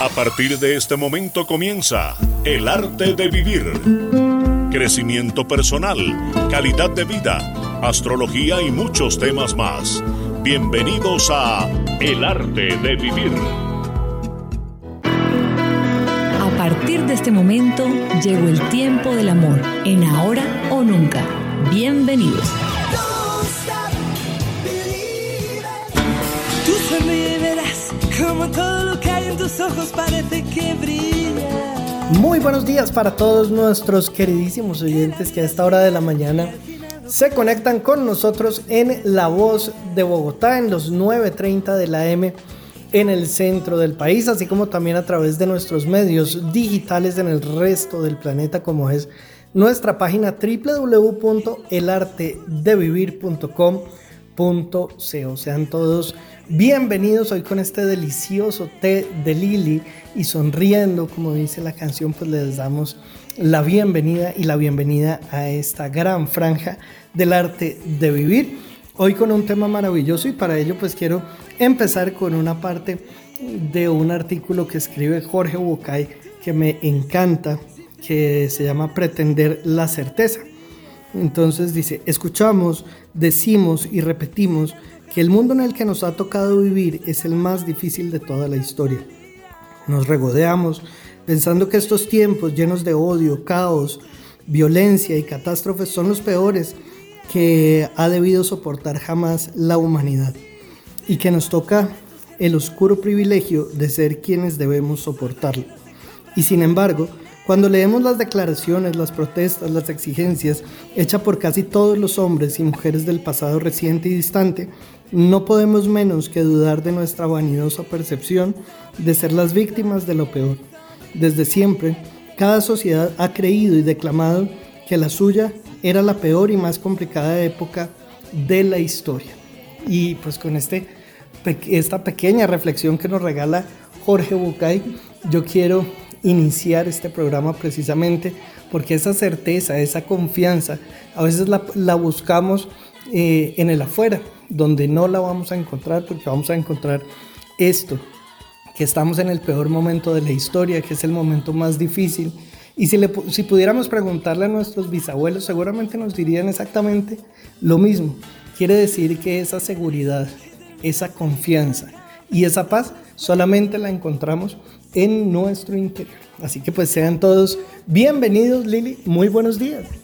A partir de este momento comienza El arte de vivir. Crecimiento personal, calidad de vida, astrología y muchos temas más. Bienvenidos a El arte de vivir. A partir de este momento llegó el tiempo del amor, en ahora o nunca. Bienvenidos. Tú verás como todo lo que hay en tus ojos parece que brilla. Muy buenos días para todos nuestros queridísimos oyentes que a esta hora de la mañana se conectan con nosotros en La Voz de Bogotá en los 9.30 de la M en el centro del país, así como también a través de nuestros medios digitales en el resto del planeta como es nuestra página www.elartedevivir.com.co. Sean todos bienvenidos hoy con este delicioso té de Lili y sonriendo, como dice la canción, pues les damos la bienvenida y la bienvenida a esta gran franja del arte de vivir. Hoy con un tema maravilloso y para ello pues quiero empezar con una parte de un artículo que escribe Jorge Bucay que me encanta que se llama Pretender la certeza. Entonces dice, escuchamos, decimos y repetimos que el mundo en el que nos ha tocado vivir es el más difícil de toda la historia. Nos regodeamos pensando que estos tiempos llenos de odio, caos, violencia y catástrofes son los peores que ha debido soportar jamás la humanidad y que nos toca el oscuro privilegio de ser quienes debemos soportarlo. Y sin embargo, cuando leemos las declaraciones, las protestas, las exigencias hechas por casi todos los hombres y mujeres del pasado reciente y distante, no podemos menos que dudar de nuestra vanidosa percepción de ser las víctimas de lo peor. Desde siempre, cada sociedad ha creído y declamado que la suya era la peor y más complicada época de la historia. Y pues con este, esta pequeña reflexión que nos regala Jorge Bucay, yo quiero iniciar este programa precisamente porque esa certeza, esa confianza, a veces la, buscamos eh, en el afuera, donde no la vamos a encontrar porque vamos a encontrar esto, que estamos en el peor momento de la historia, que es el momento más difícil. Y si, le, si pudiéramos preguntarle a nuestros bisabuelos, seguramente nos dirían exactamente lo mismo. Quiere decir que esa seguridad, esa confianza y esa paz solamente la encontramos en nuestro interior. Así que pues sean todos bienvenidos, Lili. Muy buenos días.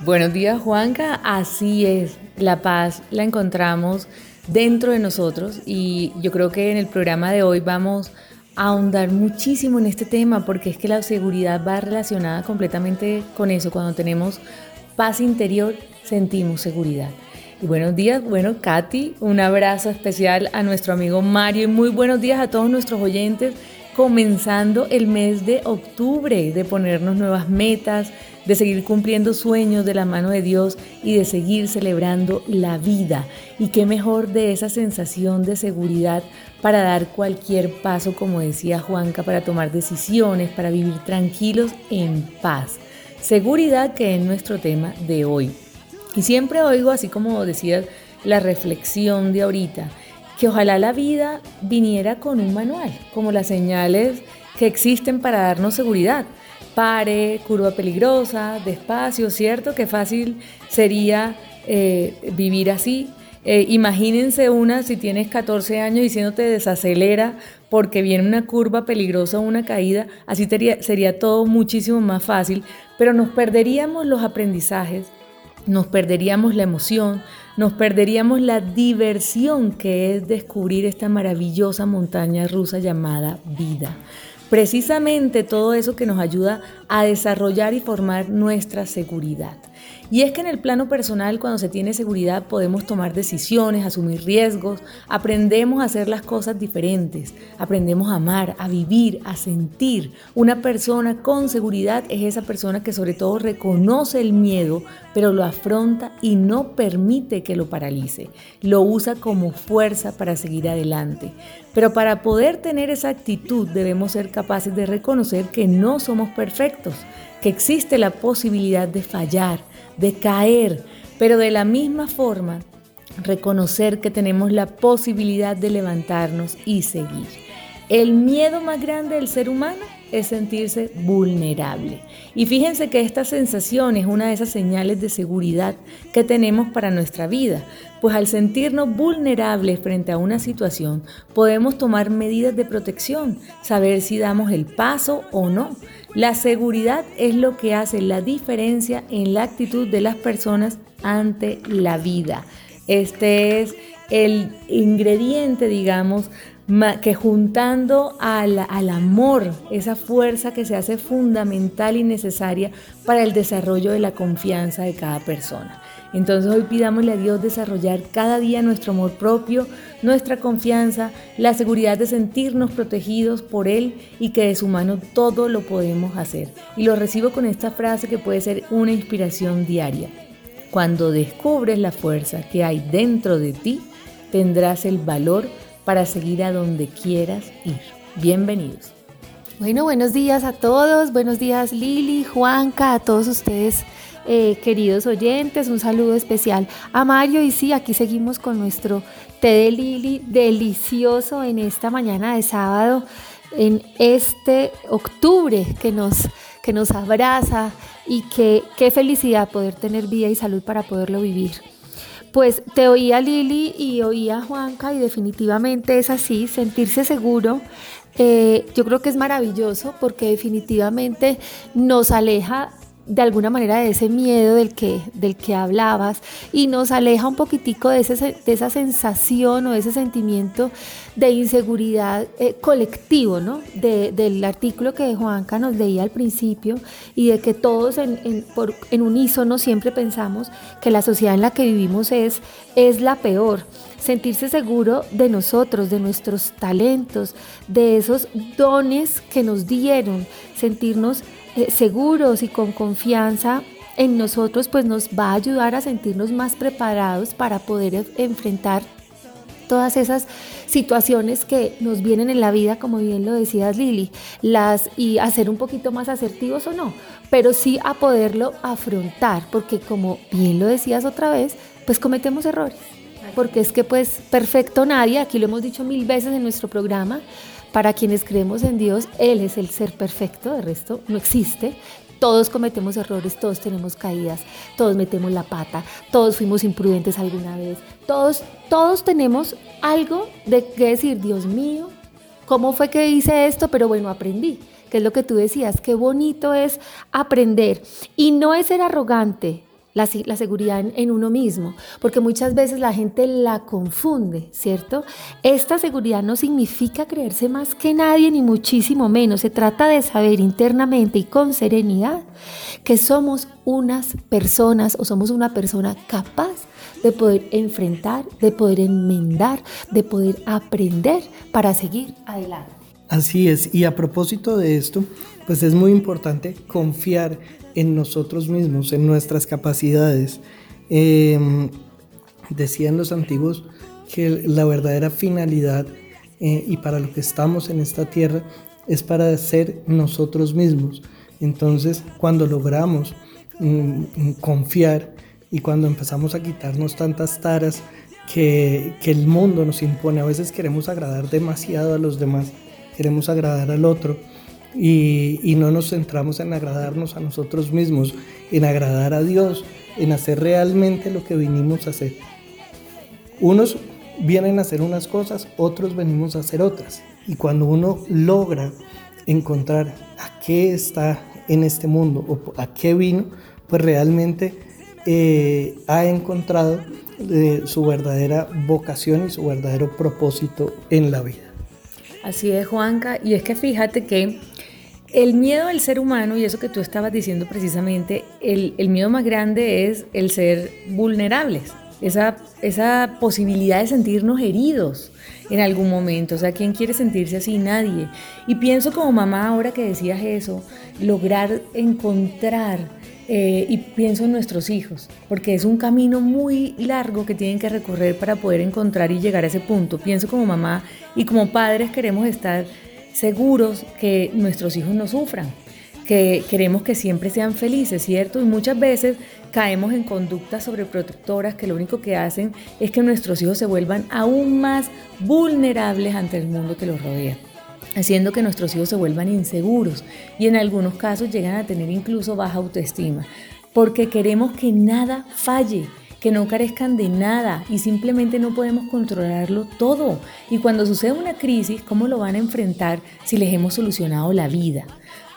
Buenos días, Juanca. Así es, la paz la encontramos dentro de nosotros y yo creo que en el programa de hoy vamos a ahondar muchísimo en este tema porque es que la seguridad va relacionada completamente con eso. Cuando tenemos paz interior, sentimos seguridad. Y buenos días, bueno, Katy, un abrazo especial a nuestro amigo Mario y muy buenos días a todos nuestros oyentes comenzando el mes de octubre, de ponernos nuevas metas, de seguir cumpliendo sueños de la mano de Dios y de seguir celebrando la vida. Y qué mejor de esa sensación de seguridad para dar cualquier paso, como decía Juanca, para tomar decisiones, para vivir tranquilos en paz. Seguridad que es nuestro tema de hoy. Y siempre oigo, así como decía la reflexión de ahorita, que ojalá la vida viniera con un manual, como las señales que existen para darnos seguridad. Pare, curva peligrosa, despacio, ¿cierto? Qué fácil sería eh, vivir así. Eh, imagínense una si tienes 14 años diciéndote desacelera porque viene una curva peligrosa o una caída, así sería, sería todo muchísimo más fácil, pero nos perderíamos los aprendizajes, nos perderíamos la emoción, nos perderíamos la diversión que es descubrir esta maravillosa montaña rusa llamada vida. Precisamente todo eso que nos ayuda a desarrollar y formar nuestra seguridad. Y es que en el plano personal, cuando se tiene seguridad, podemos tomar decisiones, asumir riesgos, aprendemos a hacer las cosas diferentes, aprendemos a amar, a vivir, a sentir. Una persona con seguridad es esa persona que sobre todo reconoce el miedo, pero lo afronta y no permite que lo paralice. Lo usa como fuerza para seguir adelante. Pero para poder tener esa actitud debemos ser capaces de reconocer que no somos perfectos que existe la posibilidad de fallar, de caer, pero de la misma forma reconocer que tenemos la posibilidad de levantarnos y seguir. El miedo más grande del ser humano es sentirse vulnerable. Y fíjense que esta sensación es una de esas señales de seguridad que tenemos para nuestra vida, pues al sentirnos vulnerables frente a una situación podemos tomar medidas de protección, saber si damos el paso o no. La seguridad es lo que hace la diferencia en la actitud de las personas ante la vida. Este es el ingrediente, digamos, que juntando al, al, amor, esa fuerza que se hace fundamental y necesaria para el desarrollo de la confianza de cada persona. Entonces hoy pidámosle a Dios desarrollar cada día nuestro amor propio, nuestra confianza, la seguridad de sentirnos protegidos por Él y que de su mano todo lo podemos hacer. Y lo recibo con esta frase que puede ser una inspiración diaria. Cuando descubres la fuerza que hay dentro de ti, tendrás el valor para seguir a donde quieras ir. Bienvenidos. Bueno, buenos días a todos, buenos días Lili, Juanca, a todos ustedes eh, queridos oyentes, un saludo especial a Mario y sí, aquí seguimos con nuestro té de Lili delicioso en esta mañana de sábado, en este octubre que nos, que nos abraza y que qué felicidad poder tener vida y salud para poderlo vivir. Pues te oía Lili y oía Juanca y definitivamente es así, sentirse seguro. Eh, yo creo que es maravilloso porque definitivamente nos aleja de alguna manera de ese miedo del que, del que hablabas y nos aleja un poquitico de, ese, de esa sensación o de ese sentimiento de inseguridad eh, colectivo, ¿no? del artículo que Juanca nos leía al principio y de que todos en, en, por, en unísono siempre pensamos que la sociedad en la que vivimos es, es la peor sentirse seguro de nosotros, de nuestros talentos, de esos dones que nos dieron, sentirnos eh, seguros y con confianza en nosotros, pues nos va a ayudar a sentirnos más preparados para poder e, enfrentar todas esas situaciones que nos vienen en la vida, como bien lo decías Lili, las y hacer un poquito más asertivos o no, pero sí a poderlo afrontar, porque como bien lo decías otra vez, pues cometemos errores, porque es que pues perfecto nadie, aquí lo hemos dicho mil veces en nuestro programa, para quienes creemos en Dios, Él es el ser perfecto, de resto no existe. Todos cometemos errores, todos tenemos caídas, todos metemos la pata, todos fuimos imprudentes alguna vez, todos, todos tenemos algo de que decir, Dios mío, ¿cómo fue que hice esto? Pero bueno, aprendí, que es lo que tú decías, qué bonito es aprender. Y no es ser arrogante, la, seguridad en, uno mismo, porque muchas veces la gente la confunde, ¿cierto? Esta seguridad no significa creerse más que nadie, ni muchísimo menos. Se trata de saber internamente y con serenidad que somos unas personas o somos una persona capaz de poder enfrentar, de poder enmendar, de poder aprender para seguir adelante. Así es, y a propósito de esto, pues es muy importante confiar en nosotros mismos, en nuestras capacidades. Em, decían los antiguos que la verdadera finalidad eh, y para lo que estamos en esta tierra es para ser nosotros mismos. Entonces, cuando logramos mm, mm, confiar y cuando empezamos a quitarnos tantas taras que, que el mundo nos impone, a veces queremos agradar demasiado a los demás, queremos agradar al otro y, no nos centramos en agradarnos a nosotros mismos, en agradar a Dios, en hacer realmente lo que vinimos a hacer. Unos vienen a hacer unas cosas, otros venimos a hacer otras. Y cuando uno logra encontrar a qué está en este mundo o a qué vino, pues realmente eh, ha encontrado eh, su verdadera vocación y su verdadero propósito en la vida. Así es, Juanca. Y es que fíjate que el miedo del ser humano, y eso que tú estabas diciendo precisamente, el, miedo más grande es el ser vulnerables, esa, esa posibilidad de sentirnos heridos en algún momento. O sea, ¿quién quiere sentirse así? Nadie. Y pienso como mamá, ahora que decías eso, lograr encontrar, eh, y pienso en nuestros hijos, porque es un camino muy largo que tienen que recorrer para poder encontrar y llegar a ese punto. Pienso como mamá y como padres queremos estar seguros que nuestros hijos no sufran, que queremos que siempre sean felices, ¿cierto? Y muchas veces caemos en conductas sobreprotectoras que lo único que hacen es que nuestros hijos se vuelvan aún más vulnerables ante el mundo que los rodea. Haciendo que nuestros hijos se vuelvan inseguros y en algunos casos llegan a tener incluso baja autoestima, porque queremos que nada falle, que no carezcan de nada y simplemente no podemos controlarlo todo. Y cuando sucede una crisis, ¿cómo lo van a enfrentar si les hemos solucionado la vida?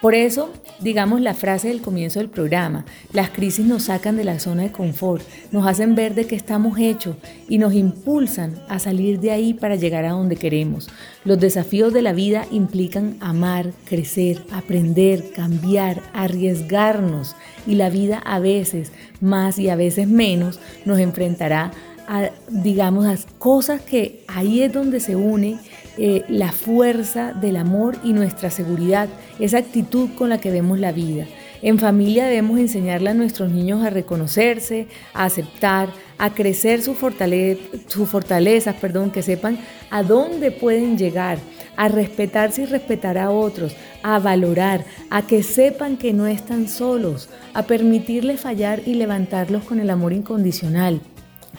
Por eso, digamos la frase del comienzo del programa, las crisis nos sacan de la zona de confort, nos hacen ver de qué estamos hechos y nos impulsan a salir de ahí para llegar a donde queremos. Los desafíos de la vida implican amar, crecer, aprender, cambiar, arriesgarnos y la vida a veces más y a veces menos nos enfrentará a, digamos, a cosas que ahí es donde se une eh, la fuerza del amor y nuestra seguridad, esa actitud con la que vemos la vida. En familia debemos enseñarle a nuestros niños a reconocerse, a aceptar, a crecer sus fortalezas, perdón, que sepan a dónde pueden llegar, a respetarse y respetar a otros, a valorar, a que sepan que no están solos, a permitirles fallar y levantarlos con el amor incondicional,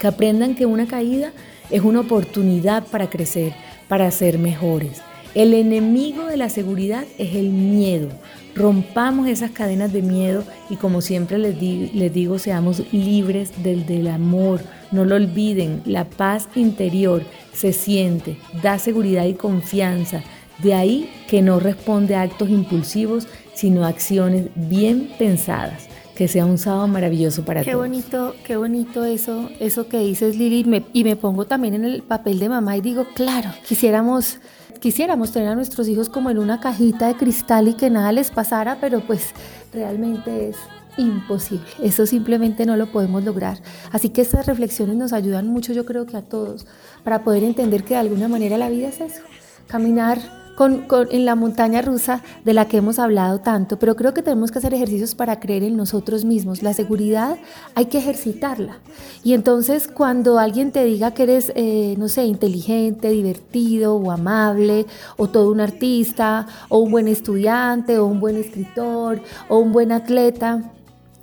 que aprendan que una caída es una oportunidad para crecer, para ser mejores. El enemigo de la seguridad es el miedo. Rompamos esas cadenas de miedo y como siempre les, digo, seamos libres del, del amor. No lo olviden, la paz interior se siente, da seguridad y confianza. De ahí que no responde a actos impulsivos, sino a acciones bien pensadas que sea un sábado maravilloso para qué todos. bonito, qué bonito eso, eso que dices Lili, y me pongo también en el papel de mamá y digo, claro, quisiéramos, quisiéramos tener a nuestros hijos como en una cajita de cristal y que nada les pasara, pero pues realmente es imposible. Eso simplemente no lo podemos lograr. Así que estas reflexiones nos ayudan mucho, yo creo que a todos, para poder entender que de alguna manera la vida es eso, caminar en la montaña rusa de la que hemos hablado tanto, pero creo que tenemos que hacer ejercicios para creer en nosotros mismos. La seguridad hay que ejercitarla. Y entonces cuando alguien te diga que eres, eh, no sé, inteligente, divertido o amable, o todo un artista, o un buen estudiante, o un buen escritor, o un buen atleta,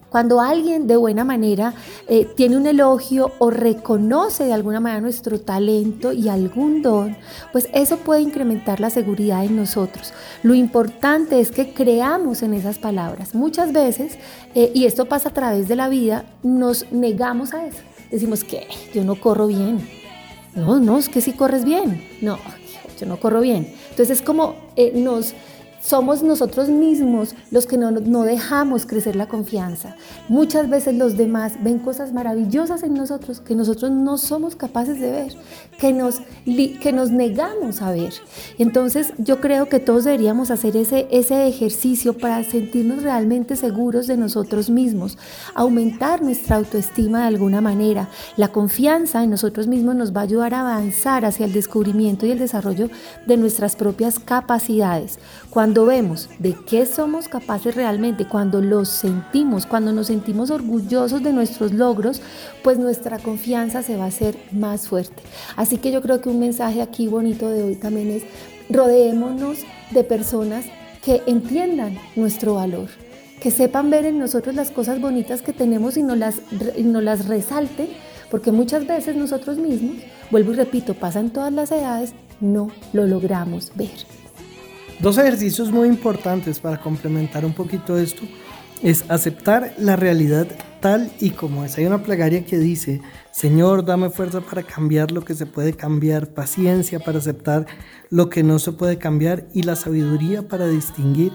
cuando alguien de buena manera eh, tiene un elogio o reconoce de alguna manera nuestro talento y algún don, pues eso puede incrementar la seguridad en nosotros. Lo importante es que creamos en esas palabras. Muchas veces, eh, y esto pasa a través de la vida, nos negamos a eso. Decimos que yo no corro bien. No, no, es que sí corres bien. No, yo no corro bien. Entonces es como eh, nos somos nosotros mismos los que no, dejamos crecer la confianza. Muchas veces los demás ven cosas maravillosas en nosotros que nosotros no somos capaces de ver, que nos, que nos negamos a ver. Entonces yo creo que todos deberíamos hacer ese, ese ejercicio para sentirnos realmente seguros de nosotros mismos, aumentar nuestra autoestima de alguna manera. La confianza en nosotros mismos nos va a ayudar a avanzar hacia el descubrimiento y el desarrollo de nuestras propias capacidades. Cuando vemos de qué somos capaces realmente, cuando los sentimos, cuando nos sentimos orgullosos de nuestros logros, pues nuestra confianza se va a hacer más fuerte. Así que yo creo que un mensaje aquí bonito de hoy también es rodeémonos de personas que entiendan nuestro valor, que sepan ver en nosotros las cosas bonitas que tenemos y nos las, y nos las resalten, porque muchas veces nosotros mismos, vuelvo y repito, pasan todas las edades, no lo logramos ver. Dos ejercicios muy importantes para complementar un poquito esto es aceptar la realidad tal y como es. Hay una plegaria que dice, Señor, dame fuerza para cambiar lo que se puede cambiar, paciencia para aceptar lo que no se puede cambiar y la sabiduría para distinguir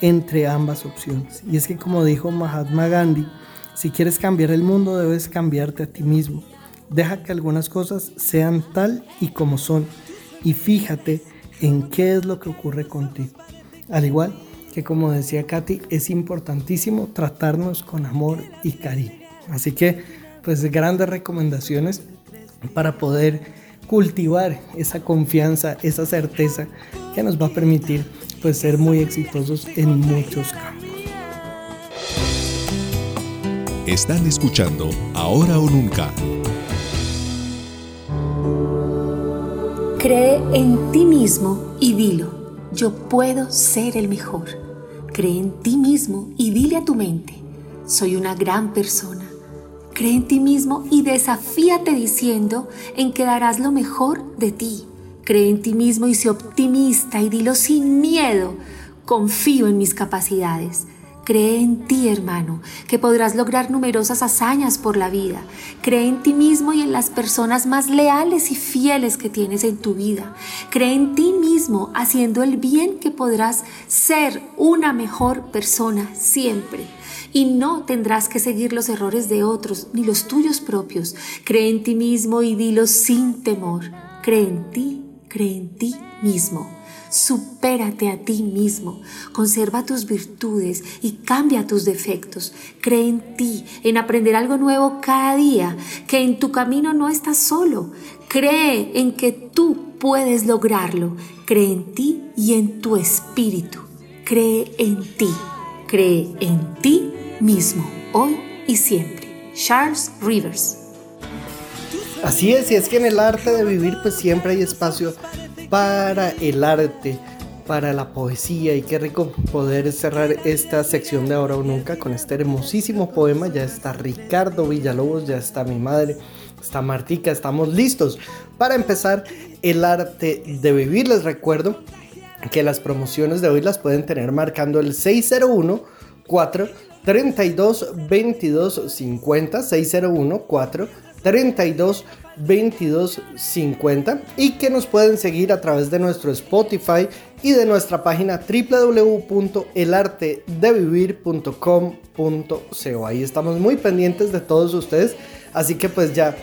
entre ambas opciones. Y es que como dijo Mahatma Gandhi, si quieres cambiar el mundo debes cambiarte a ti mismo. Deja que algunas cosas sean tal y como son y fíjate en qué es lo que ocurre contigo. Al igual que como decía Katy, es importantísimo tratarnos con amor y cariño. Así que, pues grandes recomendaciones para poder cultivar esa confianza, esa certeza que nos va a permitir pues ser muy exitosos en muchos campos. Están escuchando Ahora o Nunca Cree en ti mismo y dilo, yo puedo ser el mejor. Cree en ti mismo y dile a tu mente, soy una gran persona. Cree en ti mismo y desafíate diciendo en que darás lo mejor de ti. Cree en ti mismo y sé optimista y dilo sin miedo. Confío en mis capacidades. Cree en ti, hermano, que podrás lograr numerosas hazañas por la vida. Cree en ti mismo y en las personas más leales y fieles que tienes en tu vida. Cree en ti mismo haciendo el bien que podrás ser una mejor persona siempre. Y no tendrás que seguir los errores de otros ni los tuyos propios. Cree en ti mismo y dilo sin temor. Cree en ti, cree en ti mismo. Supérate a ti mismo, conserva tus virtudes y cambia tus defectos. Cree en ti, en aprender algo nuevo cada día, que en tu camino no estás solo. Cree en que tú puedes lograrlo. Cree en ti y en tu espíritu. Cree en ti. Cree en ti mismo, hoy y siempre. Charles Rivers. Así es, y es que en el arte de vivir pues siempre hay espacio para el arte, para la poesía y qué rico poder cerrar esta sección de ahora o nunca con este hermosísimo poema. Ya está Ricardo Villalobos, ya está mi madre, está Martica, estamos listos para empezar el arte de vivir. Les recuerdo que las promociones de hoy las pueden tener marcando el 601 4 32 22 50 601 4 32 22 50 y que nos pueden seguir a través de nuestro Spotify y de nuestra página www.elartedevivir.com.co. Ahí estamos muy pendientes de todos ustedes, así que pues ya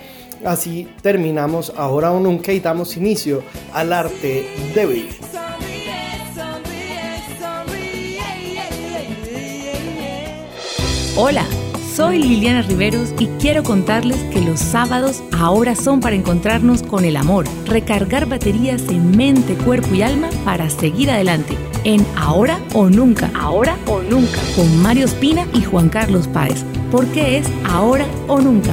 así terminamos ahora o nunca y damos inicio al arte de vivir. Hola. Soy Liliana Riveros y quiero contarles que los sábados ahora son para encontrarnos con el amor, recargar baterías en mente, cuerpo y alma para seguir adelante. En Ahora o Nunca, Ahora o Nunca, con Mario Espina y Juan Carlos Páez, porque es Ahora o Nunca.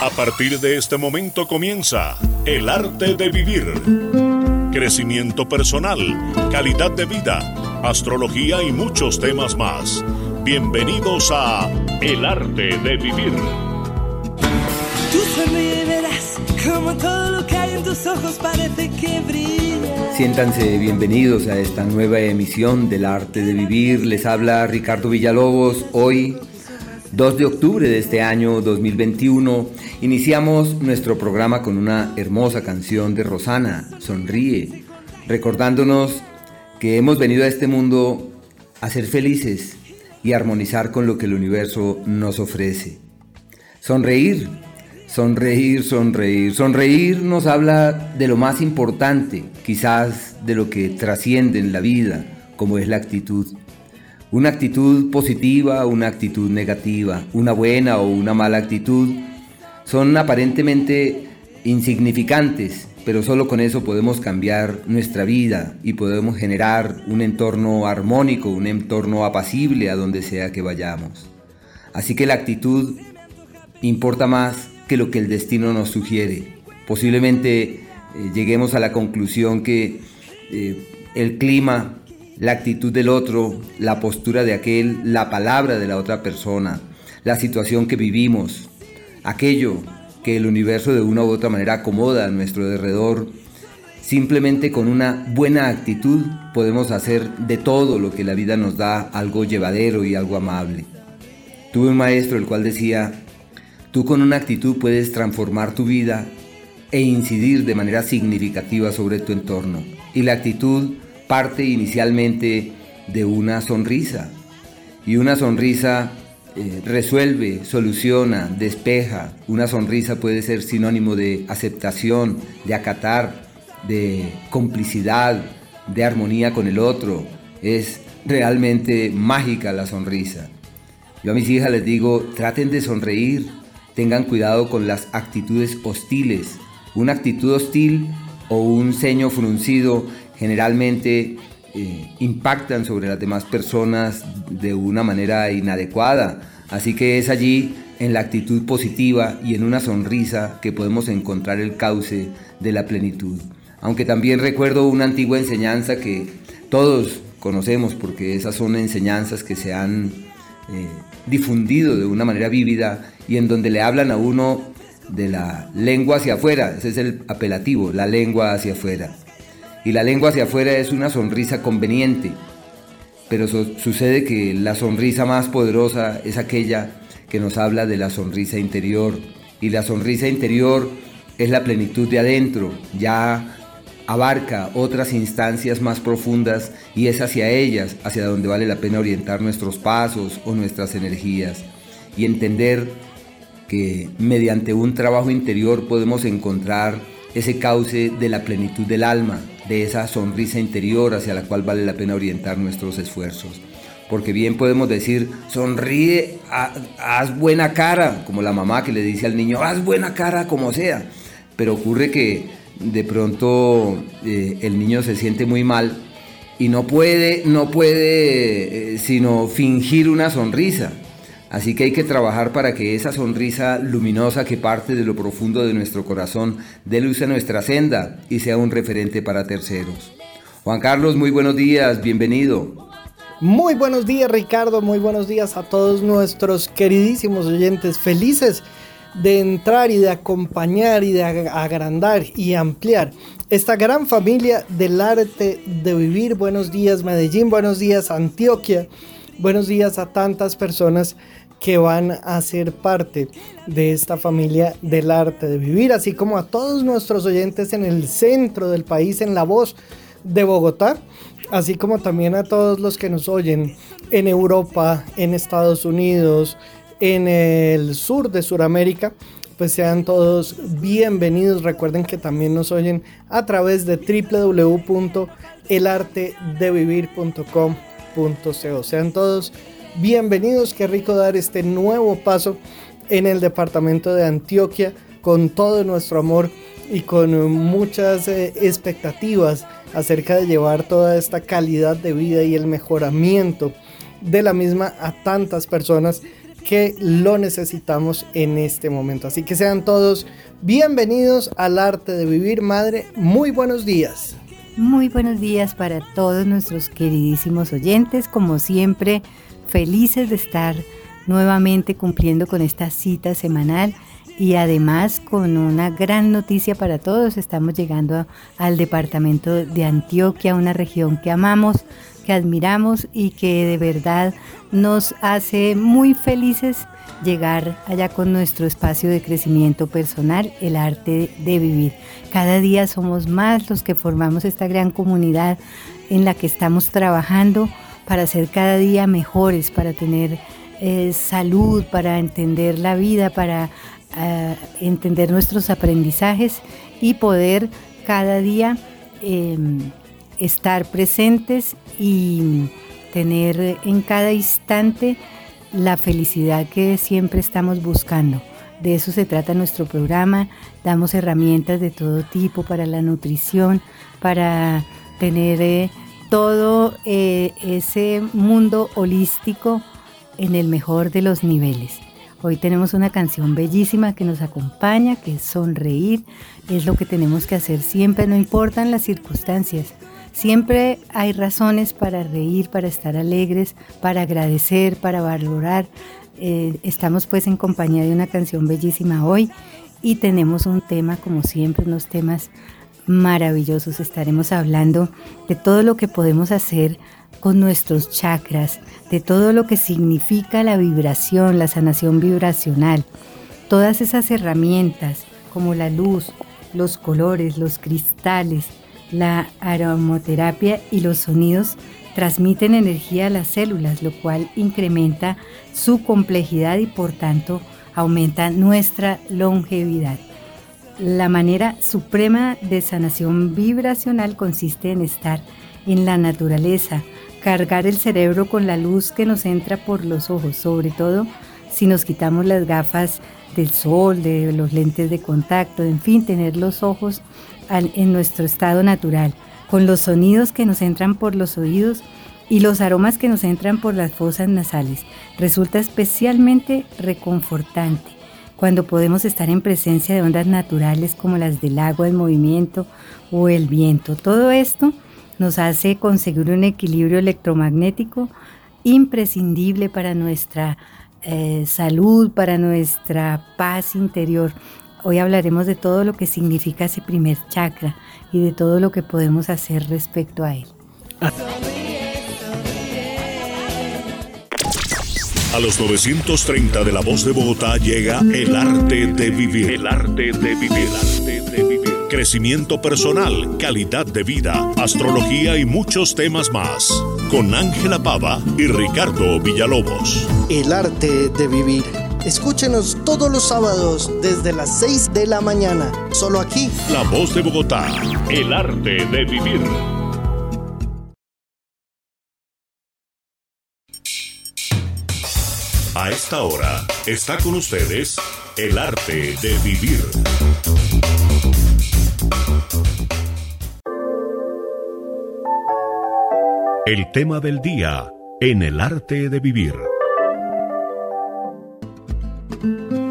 A partir de este momento comienza El arte de vivir. Crecimiento personal, calidad de vida, astrología y muchos temas más Bienvenidos a El arte de vivir. Tú verás como todo lo que hay en tus ojos parece que brilla. Siéntanse bienvenidos a esta nueva emisión del arte de vivir. Les habla Ricardo Villalobos. Hoy, 2 de octubre de este año 2021, iniciamos nuestro programa con una hermosa canción de Rosana, Sonríe, recordándonos que hemos venido a este mundo a ser felices y armonizar con lo que el universo nos ofrece. Sonreír, sonreír, sonreír. Sonreír nos habla de lo más importante, quizás de lo que trasciende en la vida, como es la actitud. Una actitud positiva, una actitud negativa, una buena o una mala actitud, son aparentemente insignificantes, pero solo con eso podemos cambiar nuestra vida y podemos generar un entorno armónico, un entorno apacible a donde sea que vayamos. Así que la actitud importa más que lo que el destino nos sugiere. Posiblemente eh, lleguemos a la conclusión que eh, el clima, la actitud del otro, la postura de aquel, la palabra de la otra persona, la situación que vivimos, aquello que el universo de una u otra manera acomoda a nuestro alrededor. Simplemente con una buena actitud podemos hacer de todo lo que la vida nos da algo llevadero y algo amable. Tuve un maestro el cual decía, tú con una actitud puedes transformar tu vida e incidir de manera significativa sobre tu entorno. Y la actitud parte inicialmente de una sonrisa. Y una sonrisa eh, resuelve, soluciona, despeja. Una sonrisa puede ser sinónimo de aceptación, de acatar, de complicidad, de armonía con el otro. Es realmente mágica la sonrisa. Yo a mis hijas les digo, traten de sonreír, tengan cuidado con las actitudes hostiles. Una actitud hostil o un ceño fruncido generalmente eh, impactan sobre las demás personas de una manera inadecuada. Así que es allí, en la actitud positiva y en una sonrisa, que podemos encontrar el cauce de la plenitud. Aunque también recuerdo una antigua enseñanza que todos conocemos, porque esas son enseñanzas que se han eh, difundido de una manera vívida y en donde le hablan a uno de la lengua hacia afuera, ese es el apelativo, la lengua hacia afuera. Y la lengua hacia afuera es una sonrisa conveniente, pero sucede que la sonrisa más poderosa es aquella que nos habla de la sonrisa interior. Y la sonrisa interior es la plenitud de adentro, ya abarca otras instancias más profundas y es hacia ellas hacia donde vale la pena orientar nuestros pasos o nuestras energías. Y entender que mediante un trabajo interior podemos encontrar ese cauce de la plenitud del alma, de esa sonrisa interior hacia la cual vale la pena orientar nuestros esfuerzos. Porque bien podemos decir, sonríe, haz buena cara, como la mamá que le dice al niño, haz buena cara como sea. Pero ocurre que de pronto eh, el niño se siente muy mal y no puede, no puede eh, sino fingir una sonrisa. Así que hay que trabajar para que esa sonrisa luminosa que parte de lo profundo de nuestro corazón dé luz a nuestra senda y sea un referente para terceros. Juan Carlos, muy buenos días, bienvenido. Muy buenos días Ricardo, muy buenos días a todos nuestros queridísimos oyentes, felices de entrar y de acompañar y de agrandar y ampliar esta gran familia del arte de vivir. Buenos días Medellín, buenos días Antioquia, buenos días a tantas personas que van a ser parte de esta familia del arte de vivir, así como a todos nuestros oyentes en el centro del país, en la voz de Bogotá, así como también a todos los que nos oyen en Europa, en Estados Unidos, en el sur de Sudamérica. Pues sean todos bienvenidos. Recuerden que también nos oyen a través de www.elartedevivir.com.co. Sean todos Bienvenidos, qué rico dar este nuevo paso en el departamento de Antioquia con todo nuestro amor y con muchas eh, expectativas acerca de llevar toda esta calidad de vida y el mejoramiento de la misma a tantas personas que lo necesitamos en este momento. Así que sean todos bienvenidos al arte de vivir, madre. Muy buenos días. Muy buenos días para todos nuestros queridísimos oyentes. Como siempre, felices de estar nuevamente cumpliendo con esta cita semanal y además con una gran noticia para todos. Estamos llegando al departamento de Antioquia, una región que amamos, que admiramos y que de verdad nos hace muy felices llegar allá con nuestro espacio de crecimiento personal, el arte de vivir. Cada día somos más los que formamos esta gran comunidad en la que estamos trabajando para ser cada día mejores, para tener eh, salud, para entender la vida, para eh, entender nuestros aprendizajes y poder cada día em, estar presentes y tener en cada instante la felicidad que siempre estamos buscando. De eso se trata nuestro programa. Damos herramientas de todo tipo para la nutrición, para tener eh, todo eh, ese mundo holístico en el mejor de los niveles. Hoy tenemos una canción bellísima que nos acompaña, que es sonreír, es lo que tenemos que hacer siempre, no importan las circunstancias. Siempre hay razones para reír, para estar alegres, para agradecer, para valorar. Eh, estamos pues en compañía de una canción bellísima hoy y tenemos un tema, como siempre, unos temas maravillosos. Estaremos hablando de todo lo que podemos hacer con nuestros chakras, de todo lo que significa la vibración, la sanación vibracional, todas esas herramientas como la luz, los colores, los cristales, la aromoterapia y los sonidos transmiten energía a las células, lo cual incrementa su complejidad y por tanto aumenta nuestra longevidad. La manera suprema de sanación vibracional consiste en estar en la naturaleza, cargar el cerebro con la luz que nos entra por los ojos, sobre todo si nos quitamos las gafas del sol, de los lentes de contacto, en fin, tener los ojos en nuestro estado natural, con los sonidos que nos entran por los oídos y los aromas que nos entran por las fosas nasales. Resulta especialmente reconfortante cuando podemos estar en presencia de ondas naturales como las del agua en movimiento o el viento. Todo esto nos hace conseguir un equilibrio electromagnético imprescindible para nuestra eh, salud, para nuestra paz interior. Hoy hablaremos de todo lo que significa ese primer chakra y de todo lo que podemos hacer respecto a él. A los 930 de la voz de Bogotá llega el arte de vivir. El arte de vivir. El arte de vivir. Crecimiento personal, calidad de vida, astrología y muchos temas más. Con Ángela Pava y Ricardo Villalobos. El arte de vivir Escúchenos todos los sábados desde las 6 de la mañana, solo aquí. La voz de Bogotá, el arte de vivir. A esta hora está con ustedes el arte de vivir. El tema del día en el arte de vivir.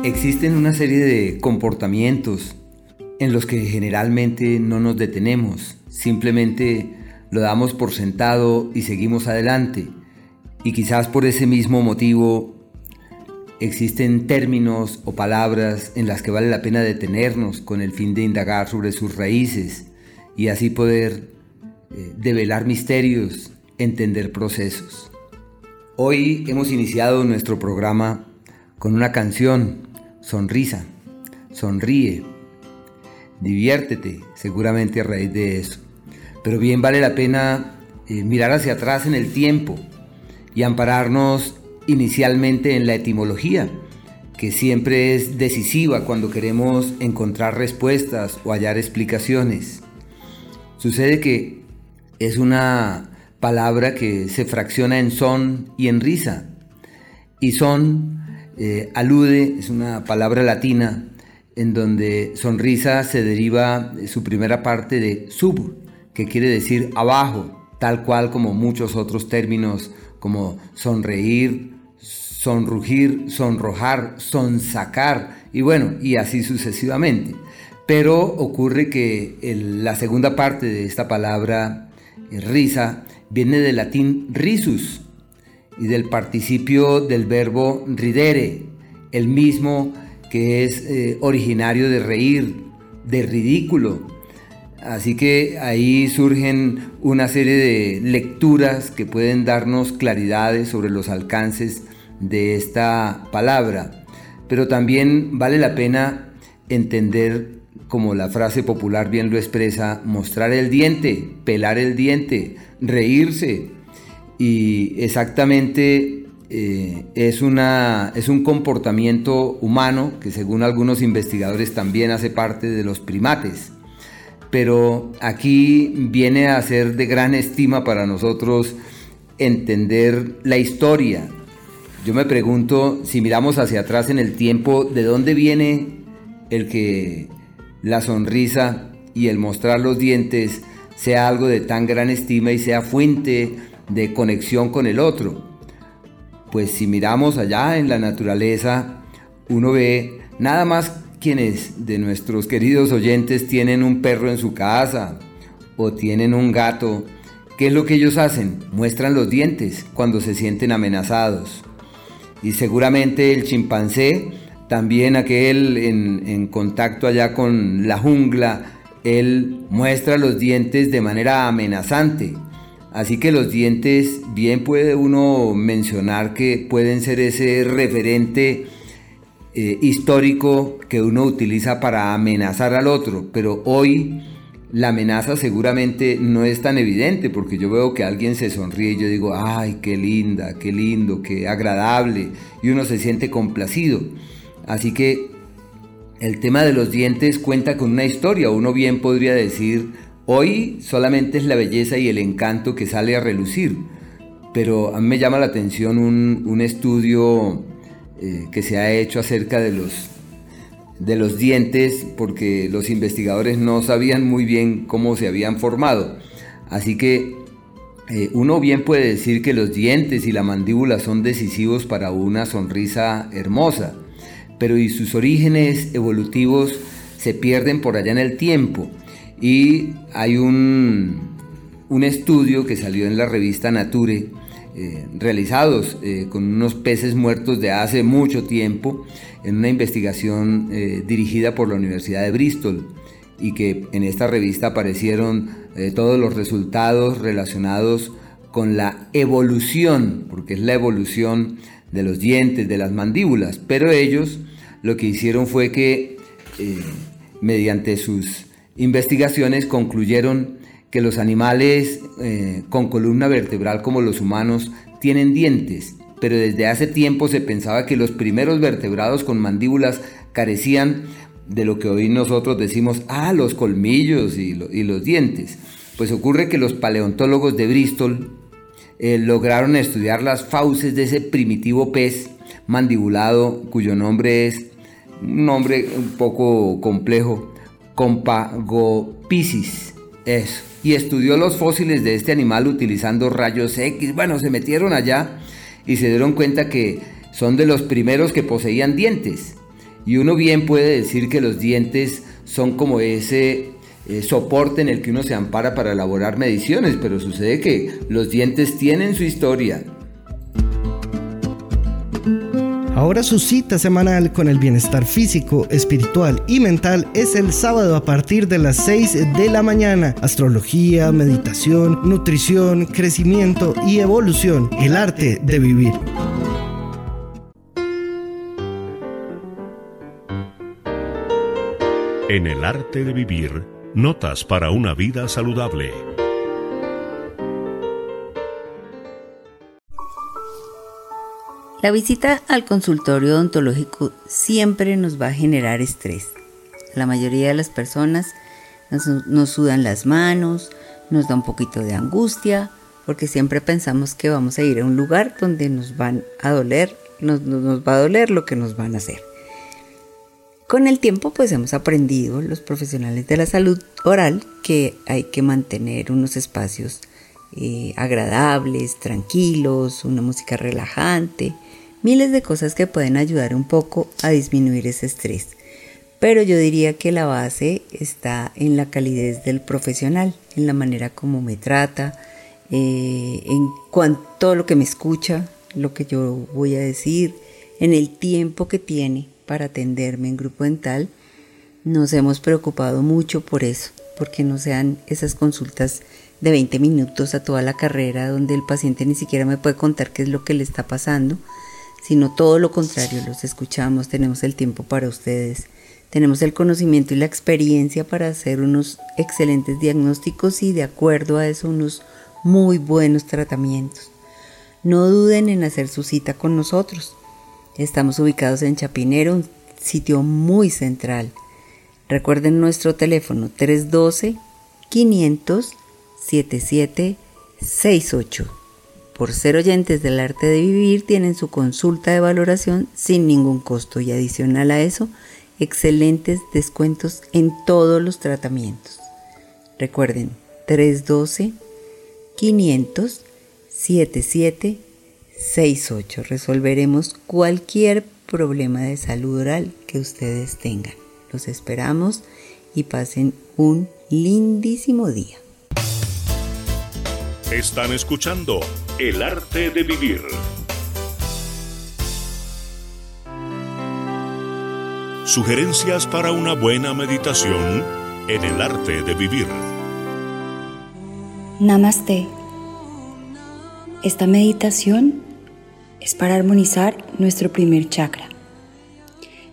Existen una serie de comportamientos en los que generalmente no nos detenemos, simplemente lo damos por sentado y seguimos adelante. Y quizás por ese mismo motivo existen términos o palabras en las que vale la pena detenernos con el fin de indagar sobre sus raíces y así poder eh, develar misterios, entender procesos. Hoy hemos iniciado nuestro programa con una canción sonrisa, sonríe, diviértete seguramente a raíz de eso. Pero bien vale la pena eh, mirar hacia atrás en el tiempo y ampararnos inicialmente en la etimología, que siempre es decisiva cuando queremos encontrar respuestas o hallar explicaciones. Sucede que es una palabra que se fracciona en son y en risa. Y son eh, alude, es una palabra latina, en donde sonrisa se deriva su primera parte de sub, que quiere decir abajo, tal cual como muchos otros términos como sonreír, sonrugir, sonrojar, sonsacar, y bueno, y así sucesivamente. Pero ocurre que la segunda parte de esta palabra, eh, risa, viene del latín risus, y del participio del verbo ridere, el mismo que es eh, originario de reír, de ridículo. Así que ahí surgen una serie de lecturas que pueden darnos claridades sobre los alcances de esta palabra. Pero también vale la pena entender, como la frase popular bien lo expresa, mostrar el diente, pelar el diente, reírse, y exactamente eh, es, una, es un comportamiento humano que según algunos investigadores también hace parte de los primates. Pero aquí viene a ser de gran estima para nosotros entender la historia. Yo me pregunto, si miramos hacia atrás en el tiempo, ¿de dónde viene el que la sonrisa y el mostrar los dientes sea algo de tan gran estima y sea fuente de conexión con el otro. Pues si miramos allá en la naturaleza, uno ve nada más quienes de nuestros queridos oyentes tienen un perro en su casa o tienen un gato, ¿qué es lo que ellos hacen? Muestran los dientes cuando se sienten amenazados. Y seguramente el chimpancé, también aquel en, en contacto allá con la jungla, él muestra los dientes de manera amenazante. Así que los dientes, bien puede uno mencionar que pueden ser ese referente eh, histórico que uno utiliza para amenazar al otro, pero hoy la amenaza seguramente no es tan evidente porque yo veo que alguien se sonríe y yo digo, ay, qué linda, qué lindo, qué agradable, y uno se siente complacido. Así que el tema de los dientes cuenta con una historia, uno bien podría decir, Hoy solamente es la belleza y el encanto que sale a relucir, pero a mí me llama la atención un, estudio eh, que se ha hecho acerca de los, de los dientes, porque los investigadores no sabían muy bien cómo se habían formado. Así que eh, uno bien puede decir que los dientes y la mandíbula son decisivos para una sonrisa hermosa, pero y sus orígenes evolutivos se pierden por allá en el tiempo. Y hay un, estudio que salió en la revista Nature eh, realizados eh, con unos peces muertos de hace mucho tiempo en una investigación eh, dirigida por la Universidad de Bristol y que en esta revista aparecieron todos los resultados relacionados con la evolución, porque es la evolución de los dientes, de las mandíbulas, pero ellos lo que hicieron fue que mediante sus investigaciones concluyeron que los animales eh, con columna vertebral como los humanos tienen dientes, pero desde hace tiempo se pensaba que los primeros vertebrados con mandíbulas carecían de lo que hoy nosotros decimos, ah, los colmillos y, los dientes. Pues ocurre que los paleontólogos de Bristol eh, lograron estudiar las fauces de ese primitivo pez mandibulado, cuyo nombre es un nombre un poco complejo, Compagopisis. Eso y estudió los fósiles de este animal utilizando rayos X. Bueno, se metieron allá y se dieron cuenta que son de los primeros que poseían dientes. Y uno bien puede decir que los dientes son como ese eh, soporte en el que uno se ampara para elaborar mediciones, pero sucede que los dientes tienen su historia Ahora su cita semanal con el bienestar físico, espiritual y mental es el sábado a partir de las 6 de la mañana. Astrología, meditación, nutrición, crecimiento y evolución. El arte de vivir. En el arte de vivir, notas para una vida saludable. La visita al consultorio odontológico siempre nos va a generar estrés. La mayoría de las personas nos, sudan las manos, nos da un poquito de angustia, porque siempre pensamos que vamos a ir a un lugar donde nos van a doler, nos, va a doler lo que nos van a hacer. Con el tiempo pues hemos aprendido los profesionales de la salud oral que hay que mantener unos espacios eh, agradables, tranquilos, una música relajante, miles de cosas que pueden ayudar un poco a disminuir ese estrés. Pero yo diría que la base está en la calidez del profesional, en la manera como me trata, eh, en cuanto lo que me escucha, lo que yo voy a decir, en el tiempo que tiene para atenderme en grupo dental. Nos hemos preocupado mucho por eso, porque no sean esas consultas de 20 minutos a toda la carrera donde el paciente ni siquiera me puede contar qué es lo que le está pasando, sino todo lo contrario, los escuchamos, tenemos el tiempo para ustedes, tenemos el conocimiento y la experiencia para hacer unos excelentes diagnósticos y de acuerdo a eso unos muy buenos tratamientos. No duden en hacer su cita con nosotros. Estamos ubicados en Chapinero, un sitio muy central. Recuerden nuestro teléfono 312 500 7768 por ser oyentes del arte de vivir, tienen su consulta de valoración sin ningún costo y adicional a eso, excelentes descuentos en todos los tratamientos. Recuerden, 312 500 7768. Resolveremos cualquier problema de salud oral que ustedes tengan. Los esperamos y pasen un lindísimo día. Están escuchando El arte de vivir. Sugerencias para una buena meditación en el arte de vivir. Namaste. Esta meditación es para armonizar nuestro primer chakra.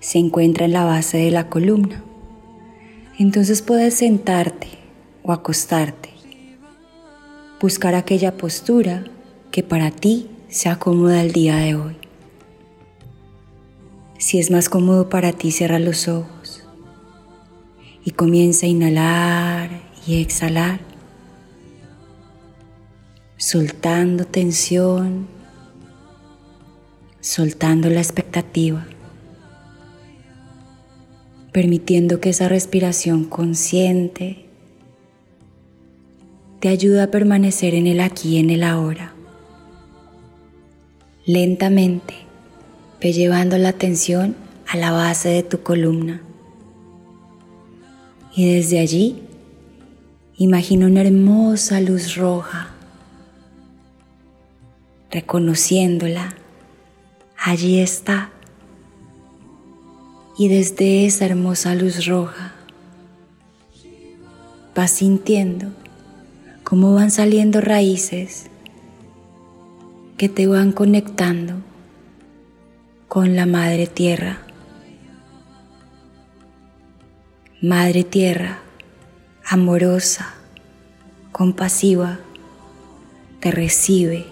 Se encuentra en la base de la columna. Entonces puedes sentarte o acostarte buscar aquella postura que para ti se acomoda el día de hoy. Si es más cómodo para ti, cierra los ojos y comienza a inhalar y exhalar, soltando tensión, soltando la expectativa, permitiendo que esa respiración consciente te ayuda a permanecer en el aquí y en el ahora. Lentamente, ve llevando la atención a la base de tu columna. Y desde allí, imagina una hermosa luz roja reconociéndola. Allí está. Y desde esa hermosa luz roja vas sintiendo cómo van saliendo raíces que te van conectando con la Madre Tierra. Madre Tierra, amorosa, compasiva, te recibe.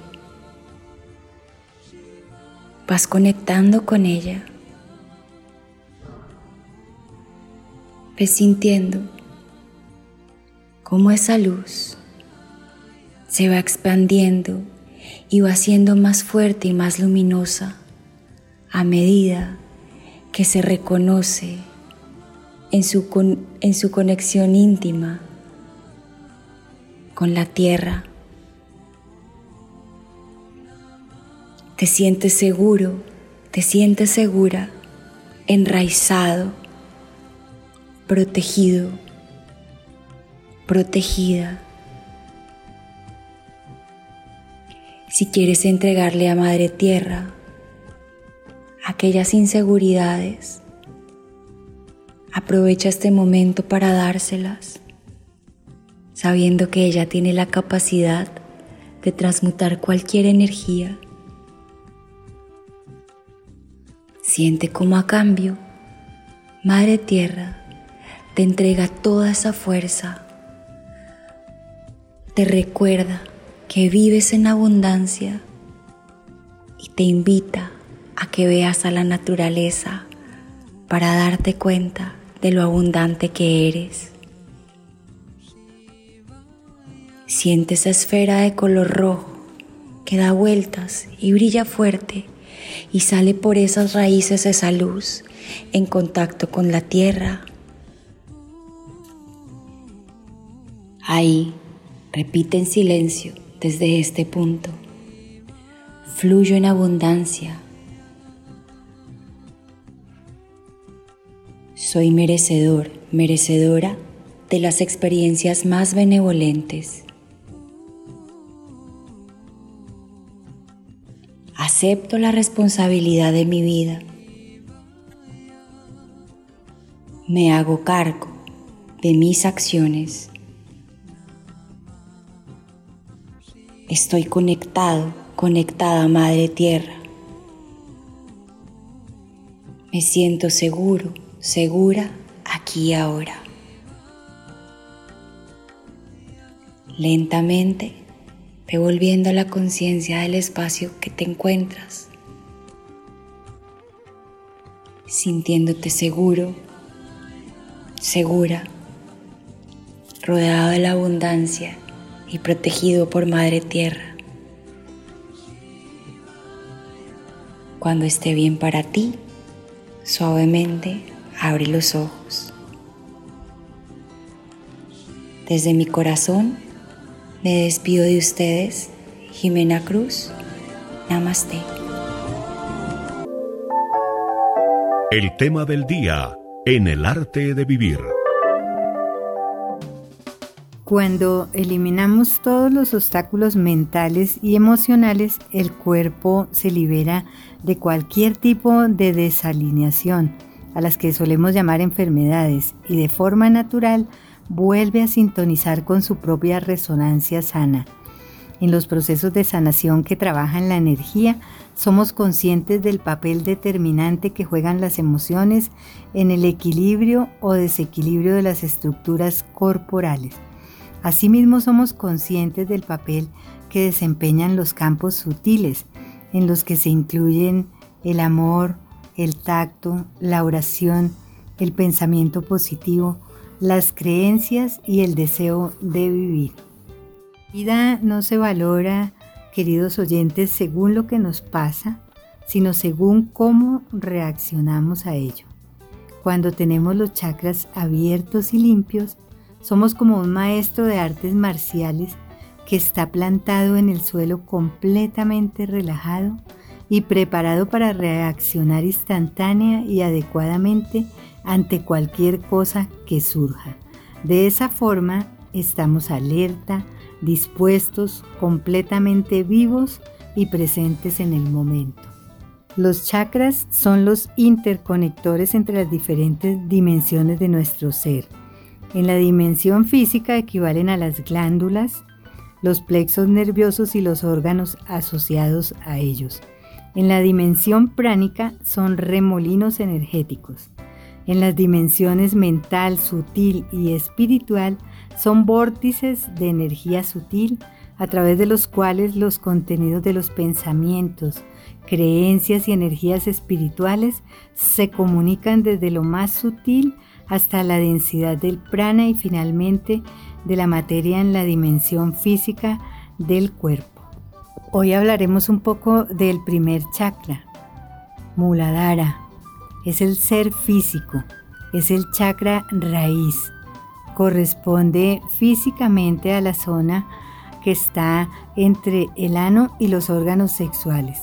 Vas conectando con ella. Ves sintiendo cómo esa luz se va expandiendo va siendo más fuerte y más luminosa a medida que se reconoce en su, en su conexión íntima con la tierra. Te sientes seguro, te sientes segura, enraizado, protegido, protegida. Si quieres entregarle a Madre Tierra aquellas inseguridades, aprovecha este momento para dárselas, sabiendo que ella tiene la capacidad de transmutar cualquier energía. Siente como a cambio, Madre Tierra te entrega toda esa fuerza, te recuerda que vives en abundancia y te invita a que veas a la naturaleza para darte cuenta de lo abundante que eres. Siente esa esfera de color rojo que da vueltas y brilla fuerte y sale por esas raíces esa luz en contacto con la tierra. Ahí, repite en silencio desde este punto. Fluyo en abundancia Soy merecedor, merecedora de las experiencias más benevolentes. Acepto la responsabilidad de mi vida. Me hago cargo de mis acciones. Estoy conectado, conectada a Madre Tierra. Me siento seguro, segura aquí y ahora. Lentamente devolviendo la conciencia del espacio que te encuentras, sintiéndote seguro, segura, rodeado de la abundancia y protegido por Madre Tierra. Cuando esté bien para ti, suavemente abre los ojos. Desde mi corazón me despido de ustedes, Jimena Cruz. Namaste. El tema del día en el arte de vivir. Cuando eliminamos todos los obstáculos mentales y emocionales, el cuerpo se libera de cualquier tipo de desalineación a las que solemos llamar enfermedades, y de forma natural vuelve a sintonizar con su propia resonancia sana. En los procesos de sanación que trabajan la energía, somos conscientes del papel determinante que juegan las emociones en el equilibrio o desequilibrio de las estructuras corporales. Asimismo, somos conscientes del papel que desempeñan los campos sutiles, en los que se incluyen el amor, el tacto, la oración, el pensamiento positivo, las creencias y el deseo de vivir. Vida no se valora, queridos oyentes, según lo que nos pasa, sino según cómo reaccionamos a ello. Cuando tenemos los chakras abiertos y limpios, somos como un maestro de artes marciales que está plantado en el suelo completamente relajado y preparado para reaccionar instantánea y adecuadamente ante cualquier cosa que surja. De esa forma estamos alerta, dispuestos, completamente vivos y presentes en el momento. Los chakras son los interconectores entre las diferentes dimensiones de nuestro ser. En la dimensión física equivalen a las glándulas, los plexos nerviosos y los órganos asociados a ellos. En la dimensión pránica son remolinos energéticos. En las dimensiones mental, sutil y espiritual son vórtices de energía sutil a través de los cuales los contenidos de los pensamientos, creencias y energías espirituales se comunican desde lo más sutil hasta la densidad del prana y finalmente de la materia en la dimensión física del cuerpo. Hoy hablaremos un poco del primer chakra, Muladhara. Es el ser físico, es el chakra raíz. Corresponde físicamente a la zona que está entre el ano y los órganos sexuales.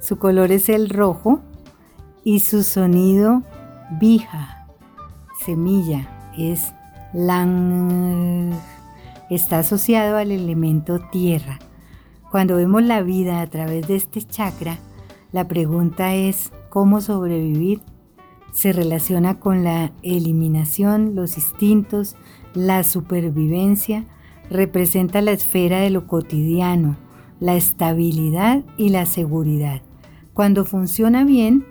Su color es el rojo y su sonido vija, semilla, es lang. Está asociado al elemento tierra. Cuando vemos la vida a través de este chakra, la pregunta es cómo sobrevivir. Se relaciona con la eliminación, los instintos, la supervivencia, representa la esfera de lo cotidiano, la estabilidad y la seguridad. Cuando funciona bien,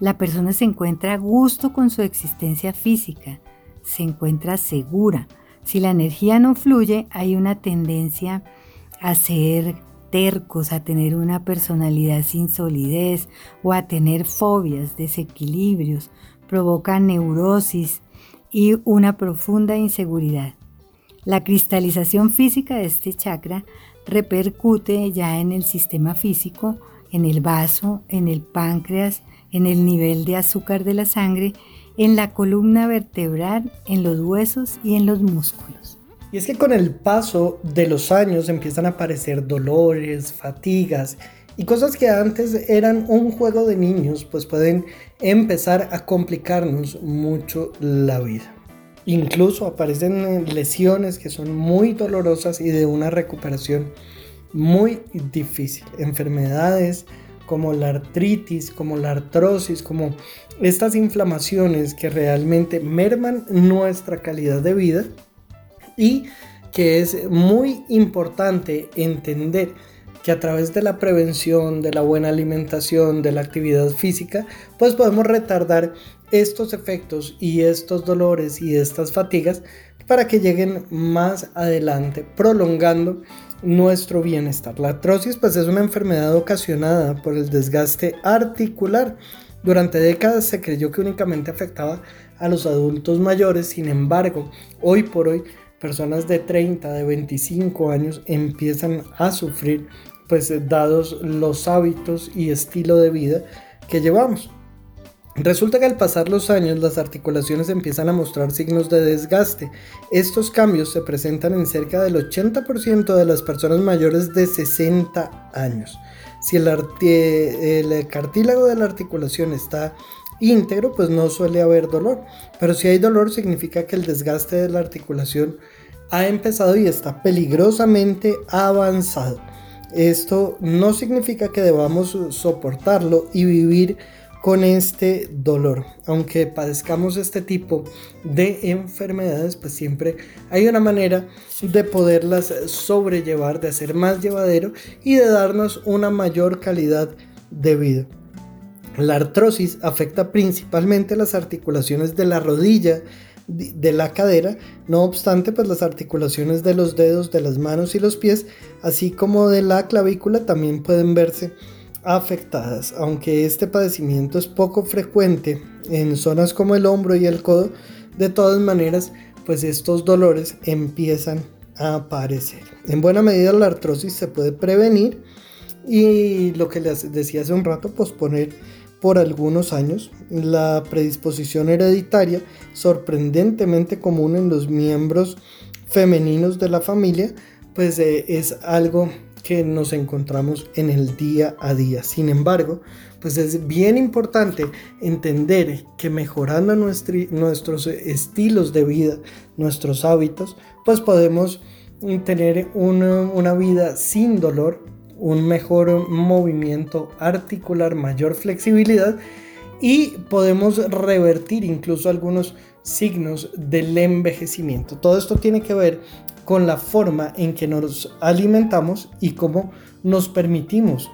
la persona se encuentra a gusto con su existencia física, se encuentra segura. Si la energía no fluye, hay una tendencia a ser tercos, a tener una personalidad sin solidez o a tener fobias, desequilibrios, provoca neurosis y una profunda inseguridad. La cristalización física de este chakra repercute ya en el sistema físico en el vaso, en el páncreas, en el nivel de azúcar de la sangre, en la columna vertebral, en los huesos y en los músculos. Y es que con el paso de los años empiezan a aparecer dolores, fatigas y cosas que antes eran un juego de niños, pues pueden empezar a complicarnos mucho la vida. Incluso aparecen lesiones que son muy dolorosas y de una recuperación muy difícil. Enfermedades como la artritis, como la artrosis, como estas inflamaciones que realmente merman nuestra calidad de vida y que es muy importante entender que a través de la prevención, de la buena alimentación, de la actividad física, pues podemos retardar estos efectos y estos dolores y estas fatigas para que lleguen más adelante, prolongando nuestro bienestar. La artrosis pues es una enfermedad ocasionada por el desgaste articular. Durante décadas se creyó que únicamente afectaba a los adultos mayores, sin embargo, hoy por hoy personas de 30, de 25 años empiezan a sufrir pues dados los hábitos y estilo de vida que llevamos. Resulta que al pasar los años las articulaciones empiezan a mostrar signos de desgaste. Estos cambios se presentan en cerca del 80% de las personas mayores de 60 años. Si el, cartílago de la articulación está íntegro, pues no suele haber dolor. Pero si hay dolor significa que el desgaste de la articulación ha empezado y está peligrosamente avanzado. Esto no significa que debamos soportarlo y vivir con este dolor. Aunque padezcamos este tipo de enfermedades, pues siempre hay una manera de poderlas sobrellevar, de hacer más llevadero y de darnos una mayor calidad de vida. La artrosis afecta principalmente las articulaciones de la rodilla, de la cadera, no obstante, pues las articulaciones de los dedos, de las manos y los pies, así como de la clavícula también pueden verse afectadas. Aunque este padecimiento es poco frecuente en zonas como el hombro y el codo, de todas maneras, pues estos dolores empiezan a aparecer. En buena medida la artrosis se puede prevenir y lo que les decía hace un rato, posponer por algunos años. La predisposición hereditaria, sorprendentemente común en los miembros femeninos de la familia, pues eh, es algo que nos encontramos en el día a día. Sin embargo, pues es bien importante entender que mejorando nuestros estilos de vida, nuestros hábitos, pues podemos tener una, una vida sin dolor, un mejor movimiento articular, mayor flexibilidad y podemos revertir incluso algunos signos del envejecimiento. Todo esto tiene que ver con la forma en que nos alimentamos y cómo nos permitimos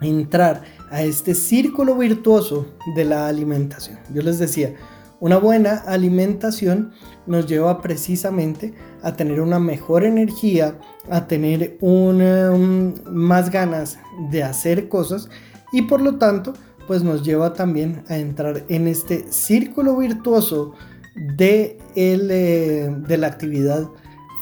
entrar a este círculo virtuoso de la alimentación. Yo les decía, una buena alimentación nos lleva precisamente a tener una mejor energía, a tener um, más ganas de hacer cosas y por lo tanto pues nos lleva también a entrar en este círculo virtuoso de, eh, de la actividad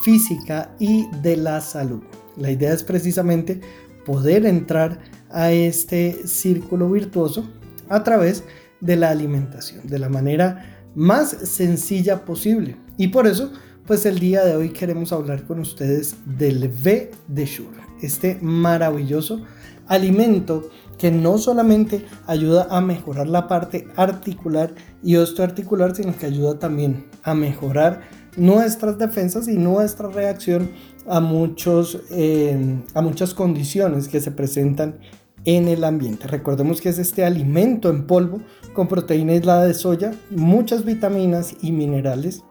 física y de la salud. La idea es precisamente poder entrar a este círculo virtuoso a través de la alimentación, de la manera más sencilla posible. Y por eso, pues el día de hoy queremos hablar con ustedes del V de Shure, este maravilloso alimento que no solamente ayuda a mejorar la parte articular y osteoarticular, sino que ayuda también a mejorar nuestras defensas y nuestra reacción a, muchos, eh, a muchas condiciones que se presentan en el ambiente. Recordemos que es este alimento en polvo con proteína aislada de soya, muchas vitaminas y minerales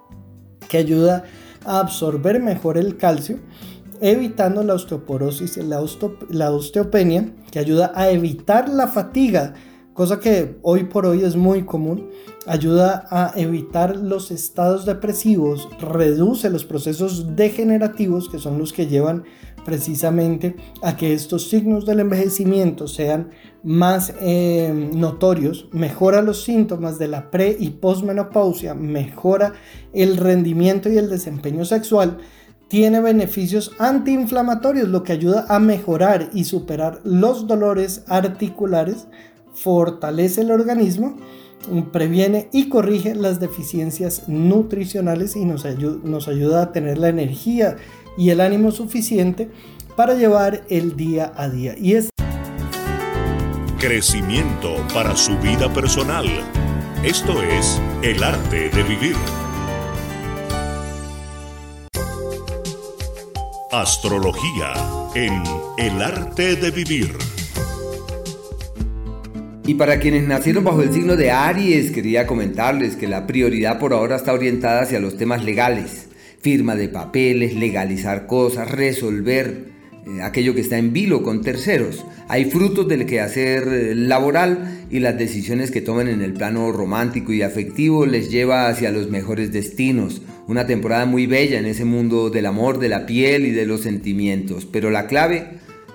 que ayuda a absorber mejor el calcio evitando la osteoporosis, la, la osteopenia, que ayuda a evitar la fatiga, cosa que hoy por hoy es muy común, ayuda a evitar los estados depresivos, reduce los procesos degenerativos, que son los que llevan precisamente a que estos signos del envejecimiento sean más eh, notorios, mejora los síntomas de la pre y posmenopausia, mejora el rendimiento y el desempeño sexual, tiene beneficios antiinflamatorios, lo que ayuda a mejorar y superar los dolores articulares, fortalece el organismo, previene y corrige las deficiencias nutricionales y nos, ayuda a tener la energía y el ánimo suficiente para llevar el día a día. Y es crecimiento para su vida personal. Esto es el arte de vivir. Astrología en El arte de vivir. Y para quienes nacieron bajo el signo de Aries, quería comentarles que la prioridad por ahora está orientada hacia los temas legales, firma de papeles, legalizar cosas, resolver eh, aquello que está en vilo con terceros. Hay frutos del quehacer eh, laboral y las decisiones que tomen en el plano romántico y afectivo les lleva hacia los mejores destinos. Una temporada muy bella en ese mundo del amor, de la piel y de los sentimientos. Pero la clave,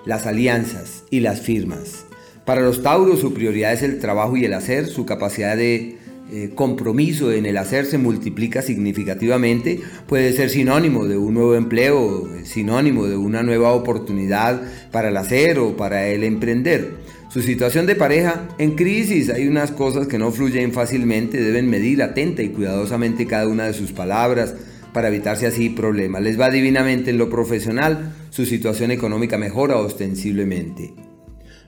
las alianzas y las firmas. Para los Tauros su prioridad es el trabajo y el hacer, su capacidad de eh, compromiso en el hacer se multiplica significativamente, puede ser sinónimo de un nuevo empleo, sinónimo de una nueva oportunidad para el hacer o para el emprender. Su situación de pareja en crisis, hay unas cosas que no fluyen fácilmente, deben medir atenta y cuidadosamente cada una de sus palabras para evitarse así problemas. Les va divinamente en lo profesional, su situación económica mejora ostensiblemente.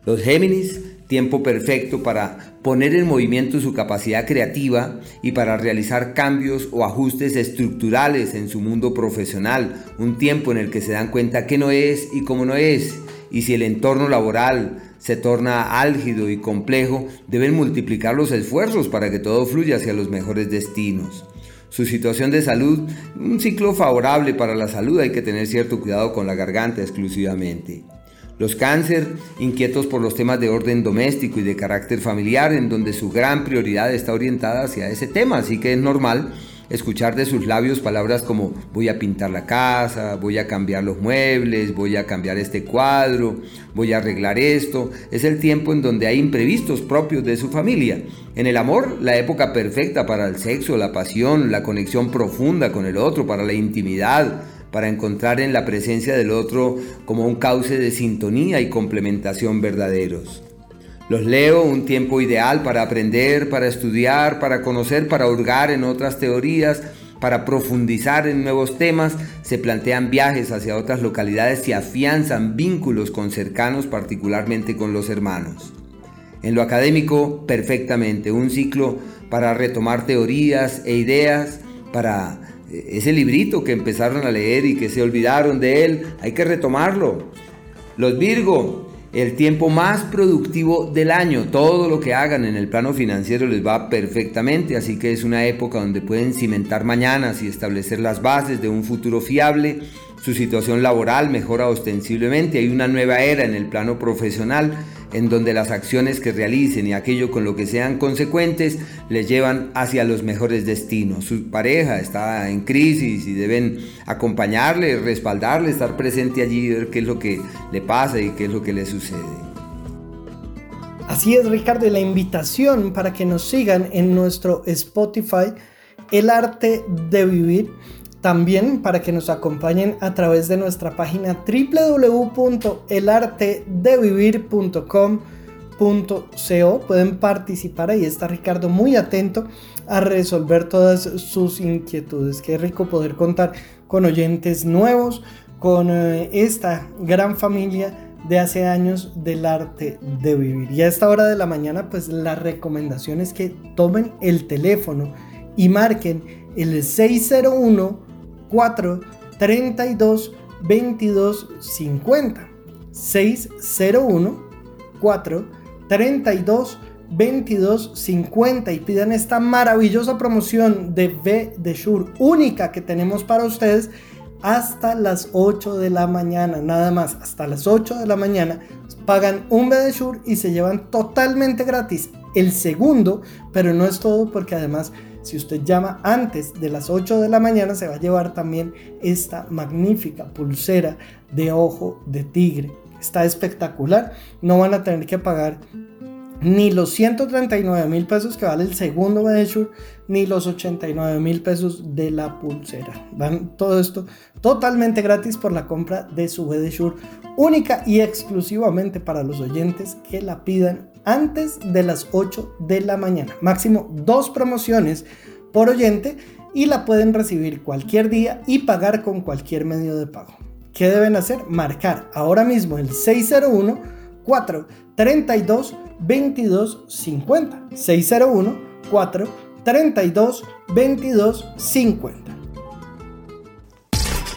Los Géminis tiempo perfecto para poner en movimiento su capacidad creativa y para realizar cambios o ajustes estructurales en su mundo profesional, un tiempo en el que se dan cuenta qué no es y cómo no es, y si el entorno laboral se torna álgido y complejo, deben multiplicar los esfuerzos para que todo fluya hacia los mejores destinos. Su situación de salud, un ciclo favorable para la salud, hay que tener cierto cuidado con la garganta exclusivamente. Los cáncer, inquietos por los temas de orden doméstico y de carácter familiar, en donde su gran prioridad está orientada hacia ese tema, así que es normal escuchar de sus labios palabras como voy a pintar la casa, voy a cambiar los muebles, voy a cambiar este cuadro, voy a arreglar esto. Es el tiempo en donde hay imprevistos propios de su familia. En el amor, la época perfecta para el sexo, la pasión, la conexión profunda con el otro, para la intimidad, para encontrar en la presencia del otro como un cauce de sintonía y complementación verdaderos. Los leo un tiempo ideal para aprender, para estudiar, para conocer, para hurgar en otras teorías, para profundizar en nuevos temas, se plantean viajes hacia otras localidades y afianzan vínculos con cercanos, particularmente con los hermanos. En lo académico, perfectamente, un ciclo para retomar teorías e ideas, para ese librito que empezaron a leer y que se olvidaron de él, hay que retomarlo. Los Virgo, el tiempo más productivo del año. Todo lo que hagan en el plano financiero les va perfectamente, así que es una época donde pueden cimentar mañanas y establecer las bases de un futuro fiable. Su situación laboral mejora ostensiblemente. Hay una nueva era en el plano profesional en donde las acciones que realicen y aquello con lo que sean consecuentes les llevan hacia los mejores destinos. Su pareja está en crisis y deben acompañarle, respaldarle, estar presente allí, ver qué es lo que le pasa y qué es lo que le sucede. Así es, Ricardo, y la invitación para que nos sigan en nuestro Spotify, El Arte de Vivir también para que nos acompañen a través de nuestra página www.elartedevivir.com.co. Pueden participar, ahí está Ricardo muy atento a resolver todas sus inquietudes. Qué rico poder contar con oyentes nuevos, con eh, esta gran familia de hace años del arte de vivir. Y a esta hora de la mañana, pues la recomendación es que tomen el teléfono y marquen el 601 4 32 22 50 601 4 32 22 50 y pidan esta maravillosa promoción de V de Shure única que tenemos para ustedes hasta las 8 de la mañana, nada más, hasta las 8 de la mañana pagan un Shure y se llevan totalmente gratis el segundo, pero no es todo porque además si usted llama antes de las 8 de la mañana, se va a llevar también esta magnífica pulsera de ojo de tigre. Está espectacular. No van a tener que pagar ni los 139 mil pesos que vale el segundo Medesure, ni los 89 mil pesos de la pulsera. Van todo esto totalmente gratis por la compra de su Medesure única y exclusivamente para los oyentes que la pidan antes de las 8 de la mañana. Máximo dos promociones por oyente y la pueden recibir cualquier día y pagar con cualquier medio de pago. ¿Qué deben hacer? Marcar ahora mismo el 601 432 2250 601 432 2250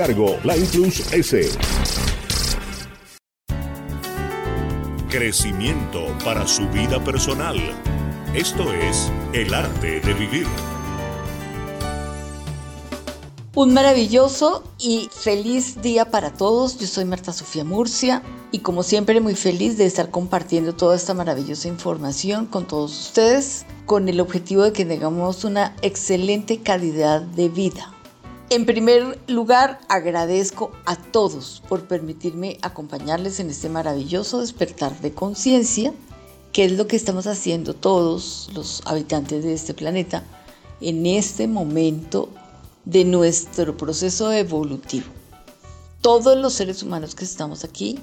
cargo, Line Plus S. Crecimiento para su vida personal. Esto es el arte de vivir. Un maravilloso y feliz día para todos. Yo soy Marta Sofía Murcia y como siempre muy feliz de estar compartiendo toda esta maravillosa información con todos ustedes con el objetivo de que tengamos una excelente calidad de vida. En primer lugar, agradezco a todos por permitirme acompañarles en este maravilloso despertar de conciencia, que es lo que estamos haciendo todos los habitantes de este planeta en este momento de nuestro proceso evolutivo. Todos los seres humanos que estamos aquí,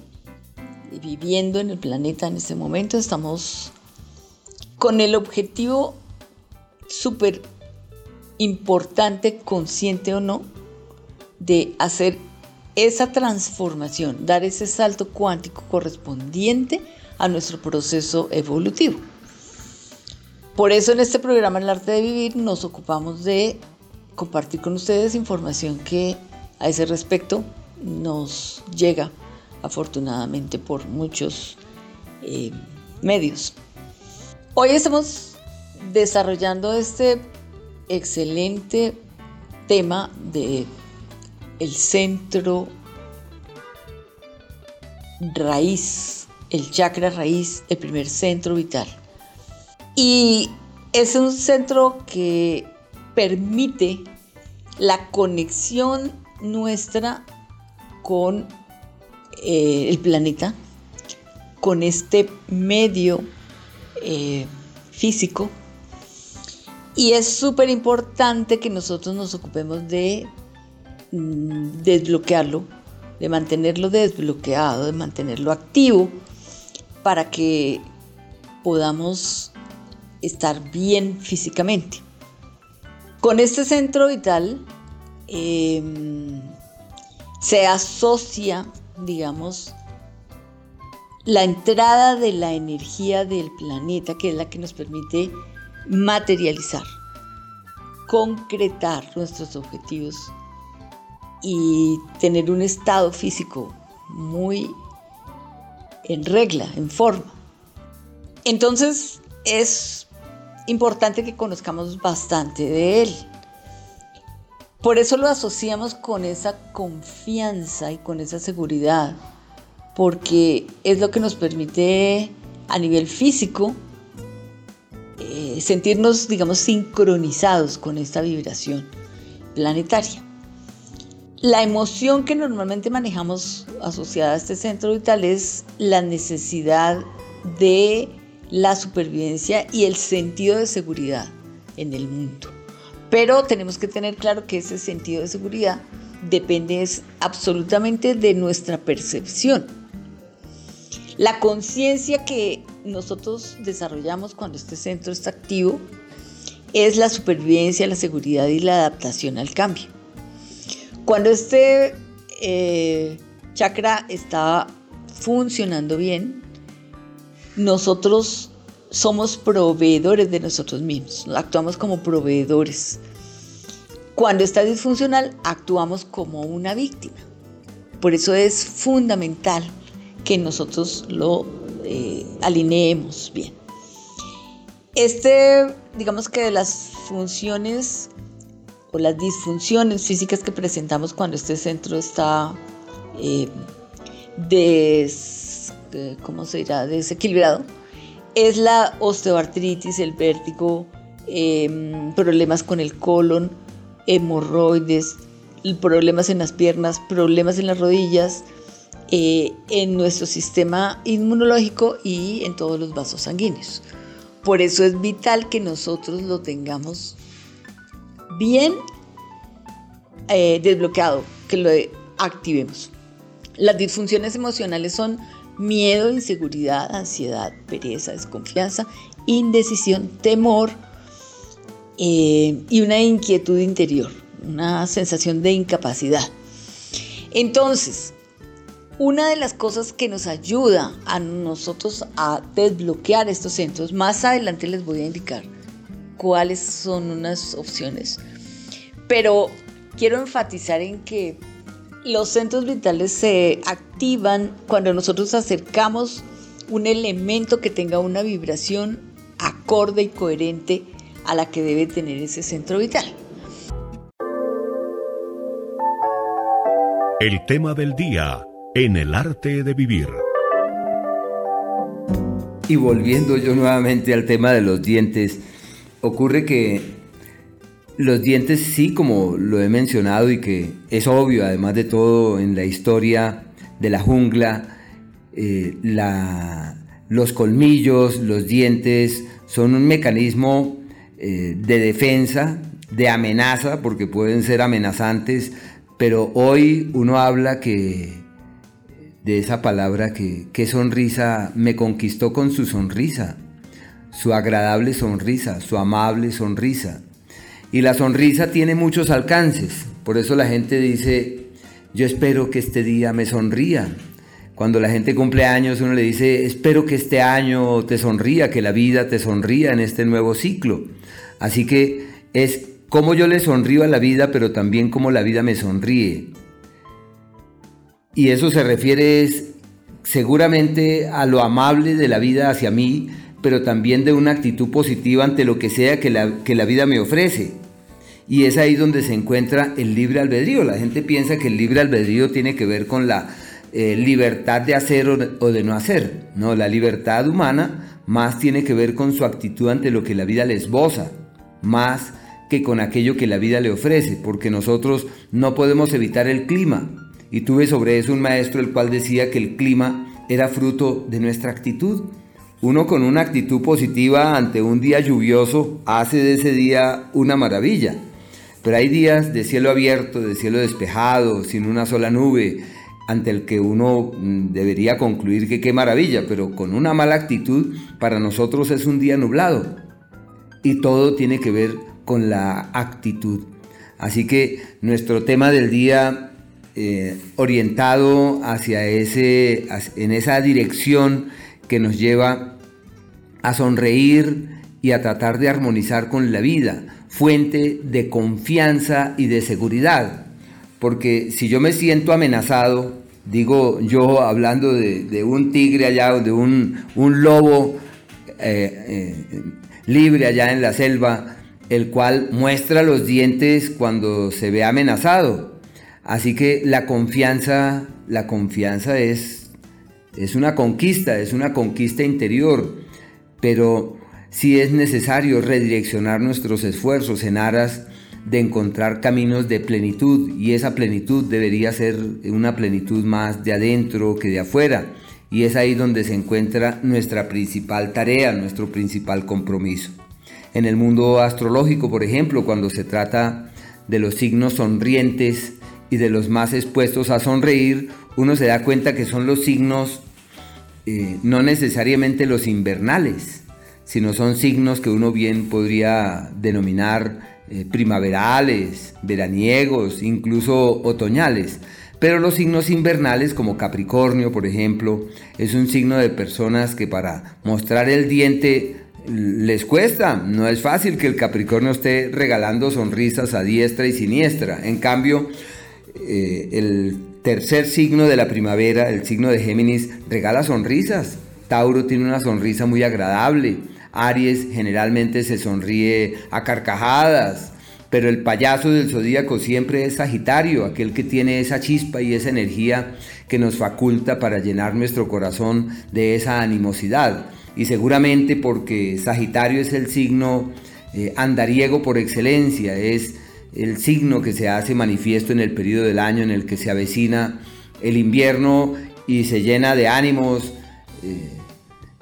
viviendo en el planeta en este momento, estamos con el objetivo súper importante, consciente o no, de hacer esa transformación, dar ese salto cuántico correspondiente a nuestro proceso evolutivo. Por eso en este programa El arte de vivir nos ocupamos de compartir con ustedes información que a ese respecto nos llega afortunadamente por muchos eh, medios. Hoy estamos desarrollando este excelente tema de el centro raíz, el chakra raíz, el primer centro vital. Y es un centro que permite la conexión nuestra con eh, el planeta, con este medio eh, físico y es súper importante que nosotros nos ocupemos de mm, desbloquearlo de mantenerlo desbloqueado, de mantenerlo activo, para que podamos estar bien físicamente. Con este centro vital em, se asocia, digamos, la entrada de la energía del planeta, que es la que nos permite materializar, concretar nuestros objetivos y tener un estado físico muy en regla, en forma. Entonces es importante que conozcamos bastante de él. Por eso lo asociamos con esa confianza y con esa seguridad, porque es lo que nos permite a nivel físico eh, sentirnos, digamos, sincronizados con esta vibración planetaria. La emoción que normalmente manejamos asociada a este centro vital es la necesidad de la supervivencia y el sentido de seguridad en el mundo. Pero tenemos que tener claro que ese sentido de seguridad depende absolutamente de nuestra percepción. La conciencia que nosotros desarrollamos cuando este centro está activo es la supervivencia, la seguridad y la adaptación al cambio. Cuando este eh, chakra está funcionando bien, nosotros somos proveedores de nosotros mismos, actuamos como proveedores. Cuando está disfuncional, actuamos como una víctima. Por eso es fundamental que nosotros lo eh, alineemos bien. Este, digamos que las funciones o las disfunciones físicas que presentamos cuando este centro está eh, des, eh, ¿cómo se dirá? desequilibrado, es la osteoartritis, el vértigo, em, problemas con el colon, hemorroides, problemas en las piernas, problemas en las rodillas, eh, en nuestro sistema inmunológico y en todos los vasos sanguíneos. Por eso es vital que nosotros lo tengamos bien eh, desbloqueado, que lo activemos. Las disfunciones emocionales son miedo, inseguridad, ansiedad, pereza, desconfianza, indecisión, temor eh, y una inquietud interior, una sensación de incapacidad. Entonces, una de las cosas que nos ayuda a nosotros a desbloquear estos centros, más adelante les voy a indicar cuáles son unas opciones. Pero quiero enfatizar en que los centros vitales se activan cuando nosotros acercamos un elemento que tenga una vibración acorde y coherente a la que debe tener ese centro vital. El tema del día en el arte de vivir. Y volviendo yo nuevamente al tema de los dientes, ocurre que los dientes sí, como lo he mencionado y que es obvio, además de todo en la historia de la jungla, eh, los colmillos, los dientes son un mecanismo eh, de defensa, de amenaza, porque pueden ser amenazantes, pero hoy uno habla que de esa palabra que, qué sonrisa me conquistó con su sonrisa su agradable sonrisa, su amable sonrisa. Y la sonrisa tiene muchos alcances. Por eso la gente dice, yo espero que este día me sonría. Cuando la gente cumple años, uno le dice, espero que este año te sonría, que la vida te sonría en este nuevo ciclo. Así que es como yo le sonrío a la vida, pero también como la vida me sonríe. Y eso se refiere seguramente a lo amable de la vida hacia mí, pero también de una actitud positiva ante lo que sea que la, que la vida me ofrece. Y es ahí donde se encuentra el libre albedrío. La gente piensa que el libre albedrío tiene que ver con la eh, libertad de hacer o de no hacer. No, la libertad humana más tiene que ver con su actitud ante lo que la vida le esboza, más que con aquello que la vida le ofrece, porque nosotros no podemos evitar el clima. Y tuve sobre eso un maestro el cual decía que el clima era fruto de nuestra actitud. Uno con una actitud positiva ante un día lluvioso hace de ese día una maravilla. Pero hay días de cielo abierto, de cielo despejado, sin una sola nube, ante el que uno mm, debería concluir que qué maravilla, pero con una mala actitud para nosotros es un día nublado. Y todo tiene que ver con la actitud. Así que nuestro tema del día eh, orientado hacia ese, en esa dirección que nos lleva a sonreír y a tratar de armonizar con la vida, fuente de confianza y de seguridad. Porque si yo me siento amenazado, digo yo hablando de, un tigre allá, de un, lobo eh, eh, libre allá en la selva, el cual muestra los dientes cuando se ve amenazado. Así que la confianza, la confianza es, es una conquista, es una conquista interior, pero si es necesario redireccionar nuestros esfuerzos en aras de encontrar caminos de plenitud y esa plenitud debería ser una plenitud más de adentro que de afuera y es ahí donde se encuentra nuestra principal tarea, nuestro principal compromiso. En el mundo astrológico, por ejemplo, cuando se trata de los signos sonrientes y de los más expuestos a sonreír, uno se da cuenta que son los signos eh, no necesariamente los invernales, sino son signos que uno bien podría denominar eh, primaverales, veraniegos, incluso otoñales. Pero los signos invernales, como Capricornio, por ejemplo, es un signo de personas que para mostrar el diente les cuesta. No es fácil que el Capricornio esté regalando sonrisas a diestra y siniestra. En cambio, eh, el tercer signo de la primavera, el signo de Géminis, regala sonrisas. Tauro tiene una sonrisa muy agradable. Aries generalmente se sonríe a carcajadas. Pero el payaso del zodíaco siempre es Sagitario, aquel que tiene esa chispa y esa energía que nos faculta para llenar nuestro corazón de esa animosidad y seguramente porque Sagitario es el signo eh, andariego por excelencia, es el signo que se hace manifiesto en el periodo del año en el que se avecina el invierno y se llena de ánimos eh,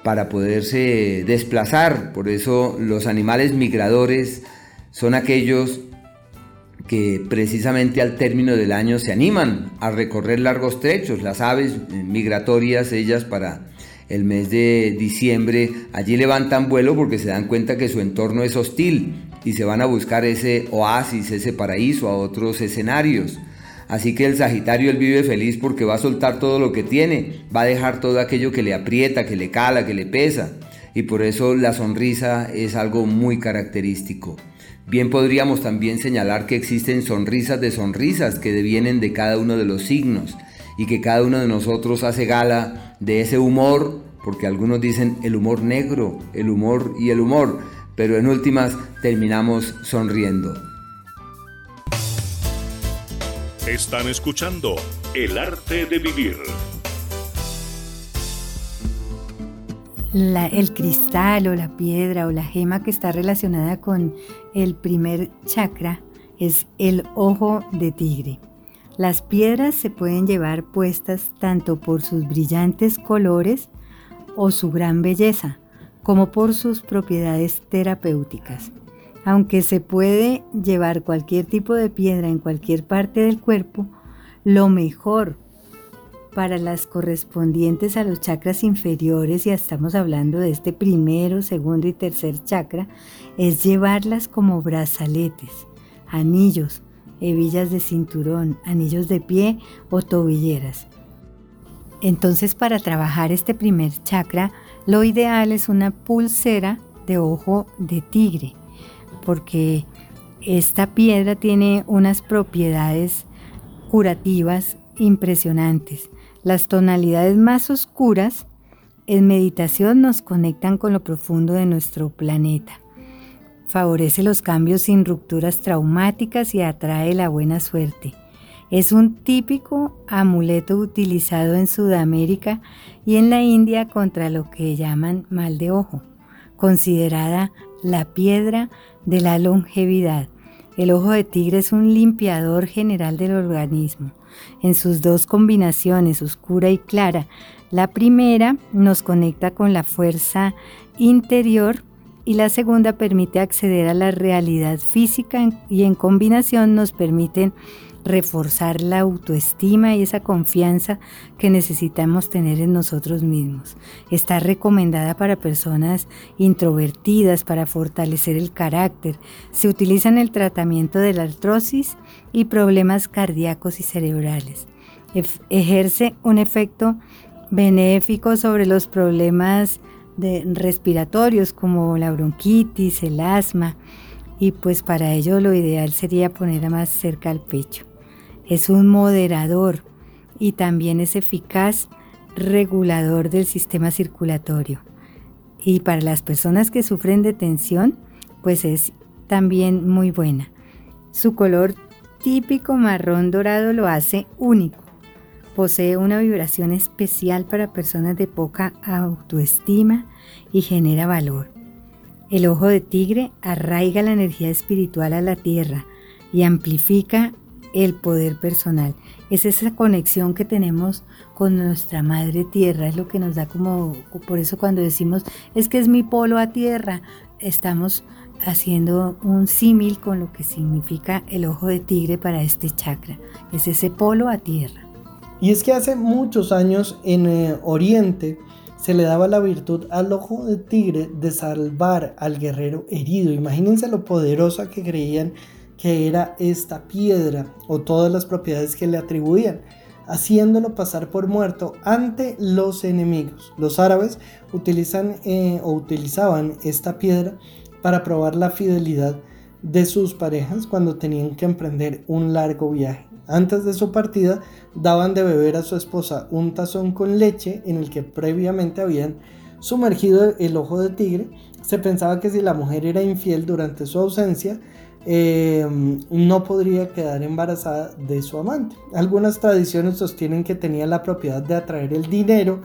para poderse desplazar. Por eso los animales migradores son aquellos que precisamente al término del año se animan a recorrer largos trechos. Las aves eh, migratorias, ellas para el mes de diciembre, allí levantan vuelo porque se dan cuenta que su entorno es hostil y se van a buscar ese oasis, ese paraíso a otros escenarios. Así que el Sagitario él vive feliz porque va a soltar todo lo que tiene, va a dejar todo aquello que le aprieta, que le cala, que le pesa. Y por eso la sonrisa es algo muy característico. Bien podríamos también señalar que existen sonrisas de sonrisas que devienen de cada uno de los signos y que cada uno de nosotros hace gala de ese humor, porque algunos dicen el humor negro, el humor y el humor, pero en últimas terminamos sonriendo. Están escuchando El arte de vivir. el cristal o la piedra o la gema que está relacionada con el primer chakra es el ojo de tigre. Las piedras se pueden llevar puestas tanto por sus brillantes colores o su gran belleza, como por sus propiedades terapéuticas. Aunque se puede llevar cualquier tipo de piedra en cualquier parte del cuerpo, lo mejor para las correspondientes a los chakras inferiores, ya estamos hablando de este primero, segundo y tercer chakra, es llevarlas como brazaletes, anillos, hebillas de cinturón, anillos de pie o tobilleras. Entonces para trabajar este primer chakra, lo ideal es una pulsera de ojo de tigre, porque esta piedra tiene unas propiedades curativas impresionantes. Las tonalidades más oscuras en meditación nos conectan con lo profundo de nuestro planeta. Favorece los cambios sin rupturas traumáticas y atrae la buena suerte. Es un típico amuleto utilizado en Sudamérica y en la India contra lo que llaman mal de ojo, considerada la piedra de la longevidad. El ojo de tigre es un limpiador general del organismo. En sus dos combinaciones, oscura y clara, la primera nos conecta con la fuerza interior y la segunda permite acceder a la realidad física y en combinación nos permiten reforzar la autoestima y esa confianza que necesitamos tener en nosotros mismos. Está recomendada para personas introvertidas, para fortalecer el carácter. Se utiliza en el tratamiento de la artrosis y problemas cardíacos y cerebrales. ejerce un efecto benéfico sobre los problemas respiratorios como la bronquitis, el asma, y pues para ello lo ideal sería ponerla más cerca al pecho. Es un moderador y también es eficaz regulador del sistema circulatorio. Y para las personas que sufren de tensión, pues es también muy buena. Su color típico marrón dorado lo hace único. Posee una vibración especial para personas de poca autoestima y genera valor. El ojo de tigre arraiga la energía espiritual a la tierra y amplifica el poder personal. Es esa conexión que tenemos con nuestra madre tierra, es lo que nos da como, por eso cuando decimos, es que es mi polo a tierra, estamos haciendo un símil con lo que significa el ojo de tigre para este chakra, es ese polo a tierra. Y es que hace muchos años en eh, Oriente se le daba la virtud al ojo de tigre de salvar al guerrero herido. Imagínense lo poderosa que creían que era esta piedra o todas las propiedades que le atribuían, haciéndolo pasar por muerto ante los enemigos. Los árabes utilizan eh, o utilizaban esta piedra para probar la fidelidad de sus parejas cuando tenían que emprender un largo viaje. Antes de su partida daban de beber a su esposa un tazón con leche en el que previamente habían sumergido el ojo de tigre. Se pensaba que si la mujer era infiel durante su ausencia, Em, no podría quedar embarazada de su amante. Algunas tradiciones sostienen que tenía la propiedad de atraer el dinero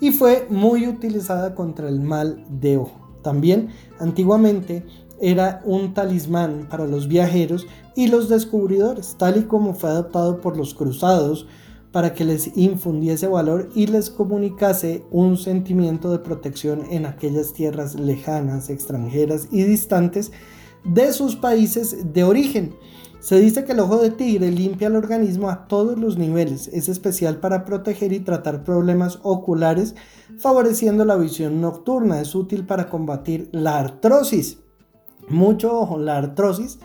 y fue muy utilizada contra el mal de ojo. También antiguamente era un talismán para los viajeros y los descubridores, tal y como fue adoptado por los cruzados para que les infundiese valor y les comunicase un sentimiento de protección en aquellas tierras lejanas, extranjeras y distantes de sus países de origen. Se dice que el ojo de tigre limpia el organismo a todos los niveles. Es especial para proteger y tratar problemas oculares, favoreciendo la visión nocturna. Es útil para combatir la artrosis. Mucho ojo, la artrosis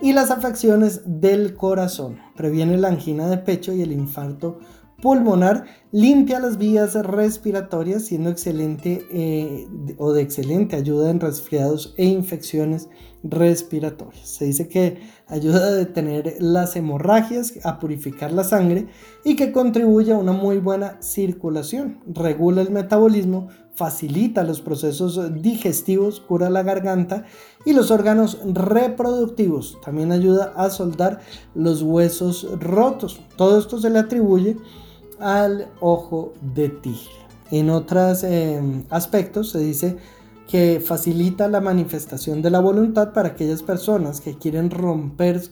y las afecciones del corazón. Previene la angina de pecho y el infarto pulmonar, limpia las vías respiratorias, siendo excelente eh, o de excelente ayuda en resfriados e infecciones respiratorias. Se dice que ayuda a detener las hemorragias, a purificar la sangre y que contribuye a una muy buena circulación. Regula el metabolismo, facilita los procesos digestivos, cura la garganta y los órganos reproductivos. También ayuda a soldar los huesos rotos. Todo esto se le atribuye al ojo de tigre. En otros eh, aspectos se dice que facilita la manifestación de la voluntad para aquellas personas que quieren romper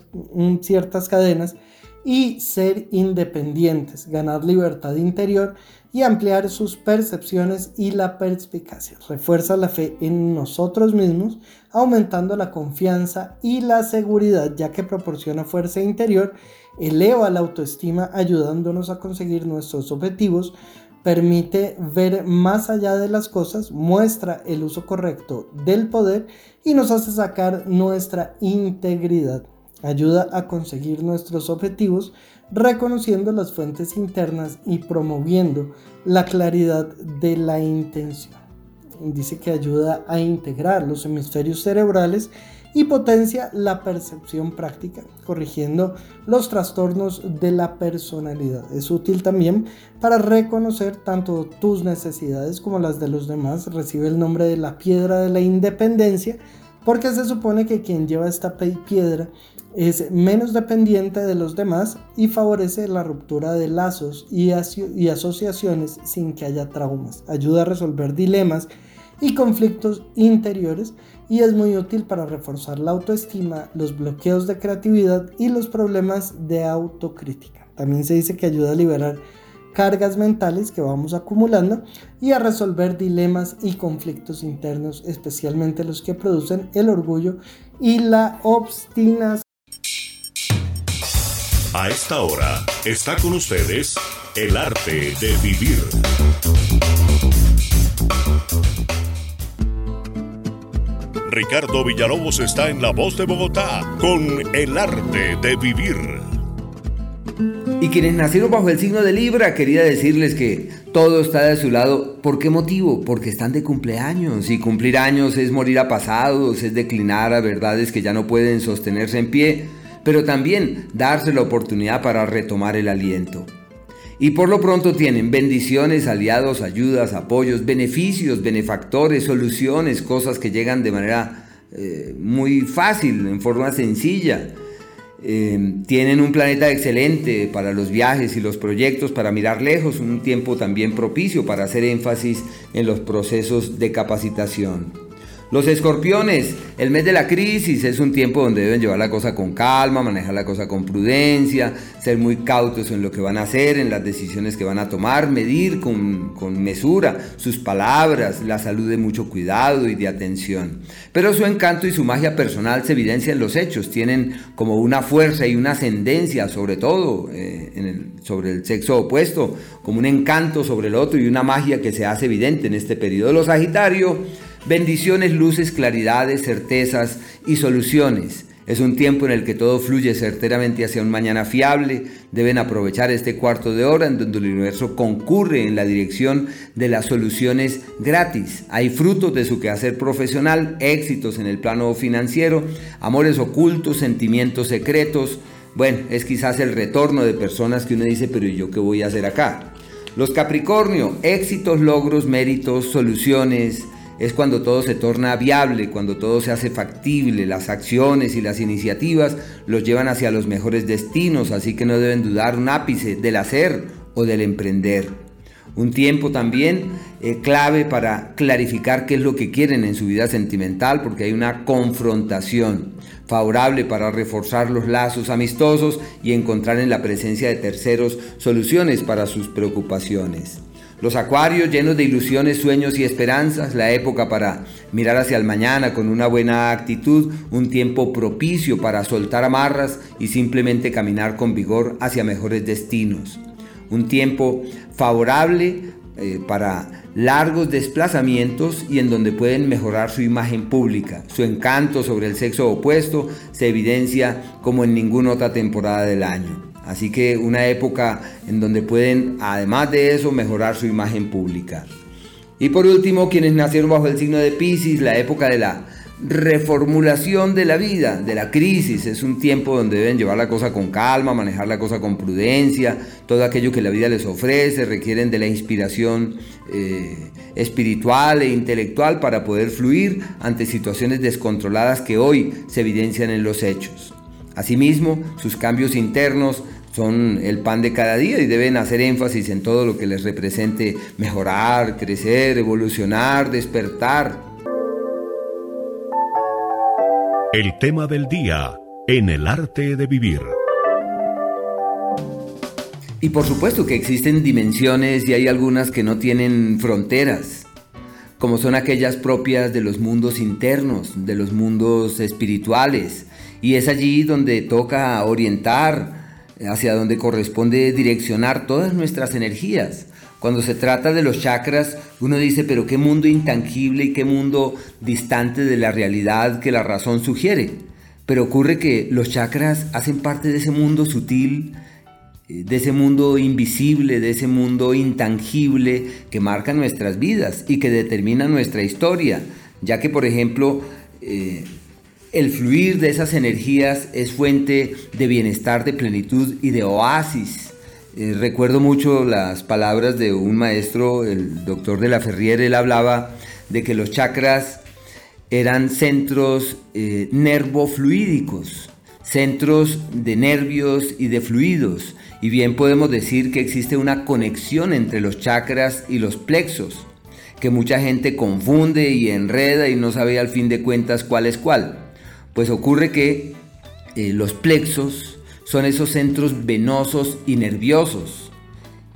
ciertas cadenas y ser independientes, ganar libertad interior y ampliar sus percepciones y la perspicacia. Refuerza la fe en nosotros mismos, aumentando la confianza y la seguridad, ya que proporciona fuerza interior, eleva la autoestima, ayudándonos a conseguir nuestros objetivos, permite ver más allá de las cosas, muestra el uso correcto del poder y nos hace sacar nuestra integridad. Ayuda a conseguir nuestros objetivos reconociendo las fuentes internas y promoviendo la claridad de la intención. Dice que ayuda a integrar los hemisferios cerebrales y potencia la percepción práctica, corrigiendo los trastornos de la personalidad. Es útil también para reconocer tanto tus necesidades como las de los demás. Recibe el nombre de la piedra de la independencia porque se supone que quien lleva esta piedra es menos dependiente de los demás y favorece la ruptura de lazos y, asociaciones sin que haya traumas. Ayuda a resolver dilemas y conflictos interiores y es muy útil para reforzar la autoestima, los bloqueos de creatividad y los problemas de autocrítica. También se dice que ayuda a liberar cargas mentales que vamos acumulando y a resolver dilemas y conflictos internos, especialmente los que producen el orgullo y la obstinación. A esta hora está con ustedes el arte de vivir. Ricardo Villalobos está en La Voz de Bogotá con el arte de vivir. Y quienes nacieron bajo el signo de Libra, quería decirles que todo está de su lado. ¿Por qué motivo? Porque están de cumpleaños. Y cumplir años es morir a pasados, es declinar a verdades que ya no pueden sostenerse en pie, pero también darse la oportunidad para retomar el aliento. Y por lo pronto tienen bendiciones, aliados, ayudas, apoyos, beneficios, benefactores, soluciones, cosas que llegan de manera eh, muy fácil, en forma sencilla. Eh, tienen un planeta excelente para los viajes y los proyectos, para mirar lejos, un tiempo también propicio para hacer énfasis en los procesos de capacitación. Los escorpiones, el mes de la crisis es un tiempo donde deben llevar la cosa con calma, manejar la cosa con prudencia, ser muy cautos en lo que van a hacer, en las decisiones que van a tomar, medir con, con mesura sus palabras, la salud de mucho cuidado y de atención. Pero su encanto y su magia personal se evidencian en los hechos, tienen como una fuerza y una ascendencia sobre todo eh, sobre el sexo opuesto, como un encanto sobre el otro y una magia que se hace evidente en este periodo. Los Sagitario, bendiciones, luces, claridades, certezas y soluciones. Es un tiempo en el que todo fluye certeramente hacia un mañana fiable. Deben aprovechar este cuarto de hora en donde el universo concurre en la dirección de las soluciones gratis. Hay frutos de su quehacer profesional, éxitos en el plano financiero, amores ocultos, sentimientos secretos. Bueno, es quizás el retorno de personas que uno dice, pero ¿y yo qué voy a hacer acá? Los Capricornio, éxitos, logros, méritos, soluciones, es cuando todo se torna viable, cuando todo se hace factible, las acciones y las iniciativas los llevan hacia los mejores destinos, así que no deben dudar un ápice del hacer o del emprender. Un tiempo también eh, clave para clarificar qué es lo que quieren en su vida sentimental, porque hay una confrontación favorable para reforzar los lazos amistosos y encontrar en la presencia de terceros soluciones para sus preocupaciones. Los acuarios llenos de ilusiones, sueños y esperanzas, la época para mirar hacia el mañana con una buena actitud, un tiempo propicio para soltar amarras y simplemente caminar con vigor hacia mejores destinos. Un tiempo favorable eh, para largos desplazamientos y en donde pueden mejorar su imagen pública. Su encanto sobre el sexo opuesto se evidencia como en ninguna otra temporada del año. Así que una época en donde pueden, además de eso, mejorar su imagen pública. Y por último, quienes nacieron bajo el signo de Pisces, la época de la reformulación de la vida, de la crisis. Es un tiempo donde deben llevar la cosa con calma, manejar la cosa con prudencia. Todo aquello que la vida les ofrece requieren de la inspiración eh, espiritual e intelectual para poder fluir ante situaciones descontroladas que hoy se evidencian en los hechos. Asimismo, sus cambios internos son el pan de cada día y deben hacer énfasis en todo lo que les represente mejorar, crecer, evolucionar, despertar. El tema del día en el arte de vivir. Y por supuesto que existen dimensiones y hay algunas que no tienen fronteras, como son aquellas propias de los mundos internos, de los mundos espirituales, y es allí donde toca orientar, hacia donde corresponde direccionar todas nuestras energías. Cuando se trata de los chakras, uno dice, pero qué mundo intangible y qué mundo distante de la realidad que la razón sugiere. Pero ocurre que los chakras hacen parte de ese mundo sutil, eh, de ese mundo invisible, de ese mundo intangible que marca nuestras vidas y que determina nuestra historia, ya que por ejemplo eh, el fluir de esas energías es fuente de bienestar, de plenitud y de oasis. Eh, recuerdo mucho las palabras de un maestro, el doctor de la Ferriere, él hablaba de que los chakras eran centros eh, nervofluídicos, centros de nervios y de fluidos. Y bien podemos decir que existe una conexión entre los chakras y los plexos, que mucha gente confunde y enreda y no sabe al fin de cuentas cuál es cuál. Pues ocurre que eh, los plexos son esos centros venosos y nerviosos.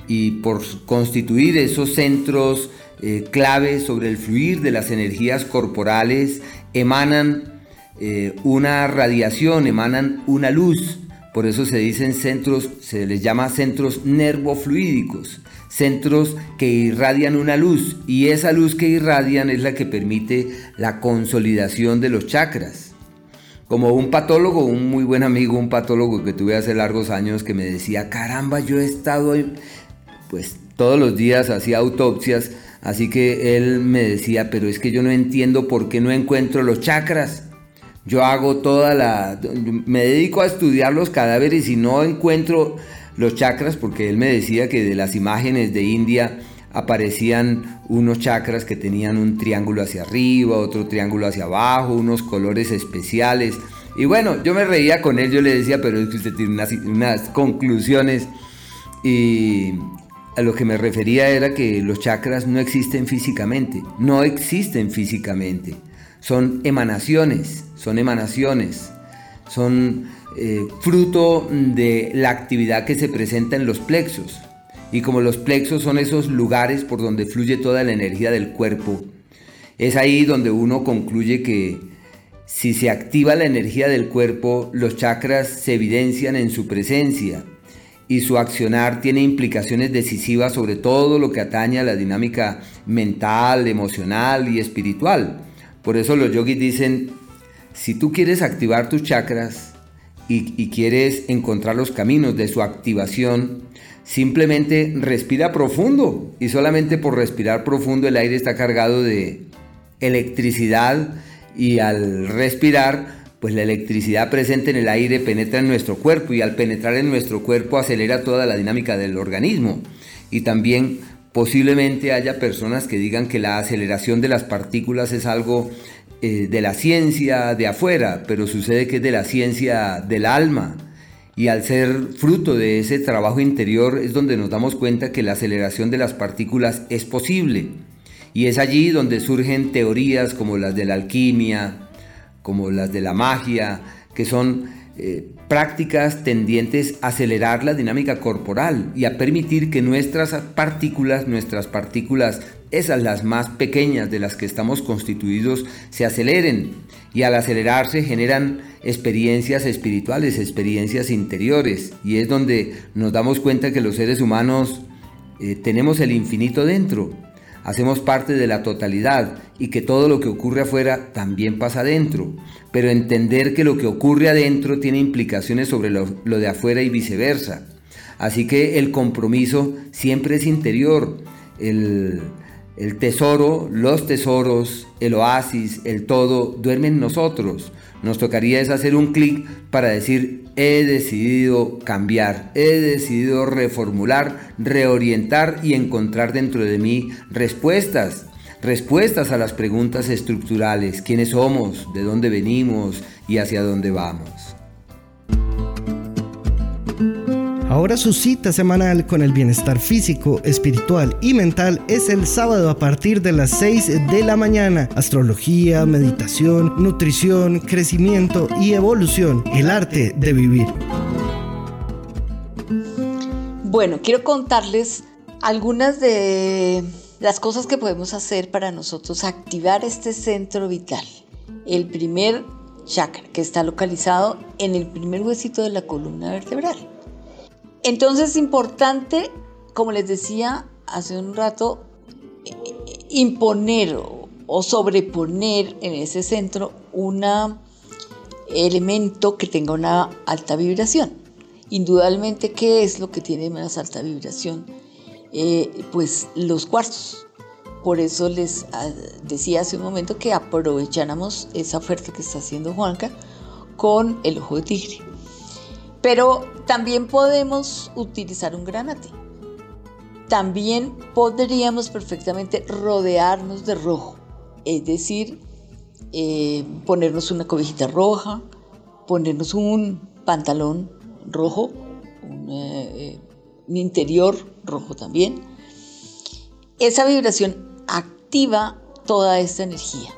Y por constituir esos centros eh, clave sobre el fluir de las energías corporales, emanan eh, una radiación, emanan una luz Por eso se dicen centros, se les llama centros nervofluídicos, centros que irradian una luz y esa luz que irradian es la que permite la consolidación de los chakras. Como un patólogo, un muy buen amigo, un patólogo que tuve hace largos años que me decía, caramba, yo he estado, pues todos los días hacía autopsias, así que él me decía, pero es que yo no entiendo por qué no encuentro los chakras. Yo hago toda la... Me dedico a estudiar los cadáveres y no encuentro los chakras porque él me decía que de las imágenes de India aparecían unos chakras que tenían un triángulo hacia arriba, otro triángulo hacia abajo, unos colores especiales. Y bueno, yo me reía con él, yo le decía, pero es que usted tiene unas, conclusiones. Y a lo que me refería era que los chakras no existen físicamente, no existen físicamente son emanaciones, son emanaciones, son eh, fruto de la actividad que se presenta en los plexos. Y como los plexos son esos lugares por donde fluye toda la energía del cuerpo, es ahí donde uno concluye que si se activa la energía del cuerpo, los chakras se evidencian en su presencia y su accionar tiene implicaciones decisivas sobre todo lo que atañe a la dinámica mental, emocional y espiritual. Por eso los yogis dicen, si tú quieres activar tus chakras y, quieres encontrar los caminos de su activación, simplemente respira profundo. Y solamente por respirar profundo el aire está cargado de electricidad y al respirar, pues la electricidad presente en el aire penetra en nuestro cuerpo y al penetrar en nuestro cuerpo acelera toda la dinámica del organismo. Y también Posiblemente haya personas que digan que la aceleración de las partículas es algo eh, de la ciencia de afuera, pero sucede que es de la ciencia del alma. Y al ser fruto de ese trabajo interior es donde nos damos cuenta que la aceleración de las partículas es posible. Y es allí donde surgen teorías como las de la alquimia, como las de la magia, que son eh, prácticas tendientes a acelerar la dinámica corporal y a permitir que nuestras partículas, nuestras partículas, esas las más pequeñas de las que estamos constituidos, se aceleren y al acelerarse generan experiencias espirituales, experiencias interiores. Y es donde nos damos cuenta que los seres humanos eh, tenemos el infinito dentro hacemos parte de la totalidad y que todo lo que ocurre afuera también pasa adentro, pero entender que lo que ocurre adentro tiene implicaciones sobre lo, de afuera y viceversa. Así que el compromiso siempre es interior, el, el tesoro, los tesoros, el oasis, el todo, duermen en nosotros. Nos tocaría es hacer un clic para decir, he decidido cambiar, he decidido reformular, reorientar y encontrar dentro de mí respuestas, respuestas a las preguntas estructurales, quiénes somos, de dónde venimos y hacia dónde vamos. Ahora su cita semanal con el bienestar físico, espiritual y mental es el sábado a partir de las 6 de la mañana. Astrología, meditación, nutrición, crecimiento y evolución. El arte de vivir. Bueno, quiero contarles algunas de las cosas que podemos hacer para nosotros activar este centro vital. El primer chakra, que está localizado en el primer huesito de la columna vertebral. Entonces es importante, como les decía hace un rato, imponer o sobreponer en ese centro un elemento que tenga una alta vibración. Indudablemente, ¿qué es lo que tiene más alta vibración? Eh, pues los cuarzos. Por eso les ah, decía hace un momento que aprovecháramos esa oferta que está haciendo Juanca con el ojo de tigre. Pero también podemos utilizar un granate. También podríamos perfectamente rodearnos de rojo, es decir, eh, ponernos una cobijita roja, ponernos un pantalón rojo, un, eh, un interior rojo también. Esa vibración activa toda esta energía.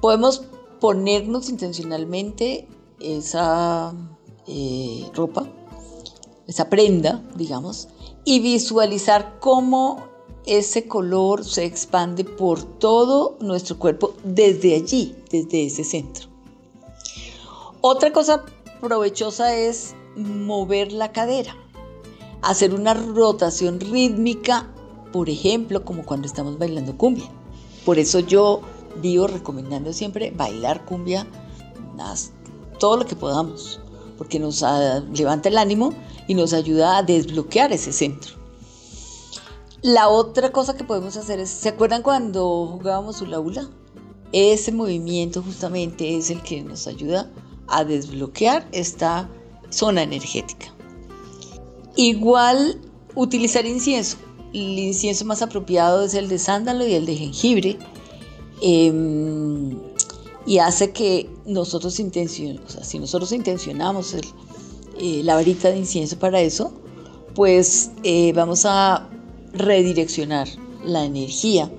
Podemos ponernos intencionalmente esa eh, ropa, esa prenda, digamos, y visualizar cómo ese color se expande por todo nuestro cuerpo desde allí, desde ese centro. Otra cosa provechosa es mover la cadera, hacer una rotación rítmica, por ejemplo, como cuando estamos bailando cumbia. Por eso yo vivo recomendando siempre bailar cumbia todo lo que podamos, porque nos ah, levanta el ánimo y nos ayuda a desbloquear ese centro. La otra cosa que podemos hacer es, ¿se acuerdan cuando jugábamos hula hula? Ese movimiento justamente es el que nos ayuda a desbloquear esta zona energética. Igual utilizar incienso. El incienso más apropiado es el de sándalo y el de jengibre. Em, y hace que nosotros intencionemos, o sea, si nosotros intencionamos eh, la varita de incienso para eso, pues eh, vamos a redireccionar la energía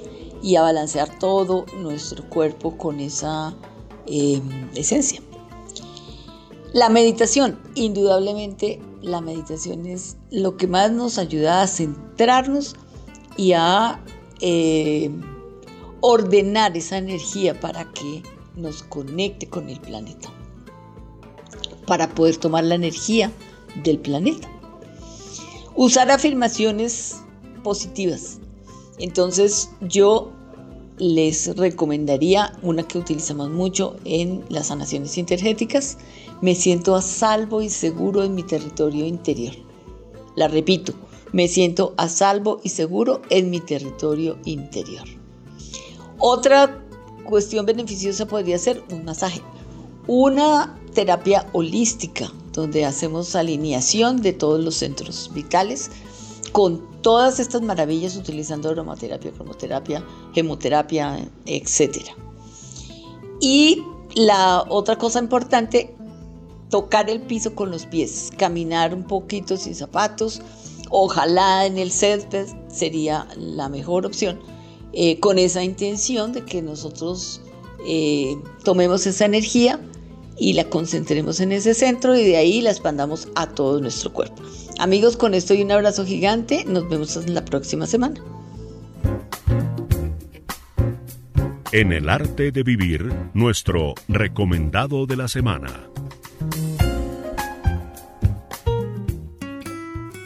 y a balancear todo nuestro cuerpo con esa em, esencia. La meditación, indudablemente la meditación es lo que más nos ayuda a centrarnos y a em, ordenar esa energía para que nos conecte con el planeta, para poder tomar la energía del planeta. Usar afirmaciones positivas. Entonces yo les recomendaría una que utilizamos mucho en las sanaciones energéticas. Me siento a salvo y seguro en mi territorio interior. La repito, me siento a salvo y seguro en mi territorio interior. Otra cuestión beneficiosa podría ser un masaje. Una terapia holística donde hacemos alineación de todos los centros vitales con todas estas maravillas utilizando aromaterapia, cromoterapia, hemoterapia, etc. Y la otra cosa importante, tocar el piso con los pies, caminar un poquito sin zapatos, ojalá en el césped sería la mejor opción, eh, con esa intención de que nosotros eh, tomemos esa energía y la concentremos en ese centro y de ahí la expandamos a todo nuestro cuerpo. Amigos, con esto y un abrazo gigante. Nos vemos la próxima semana. En el arte de vivir, nuestro recomendado de la semana.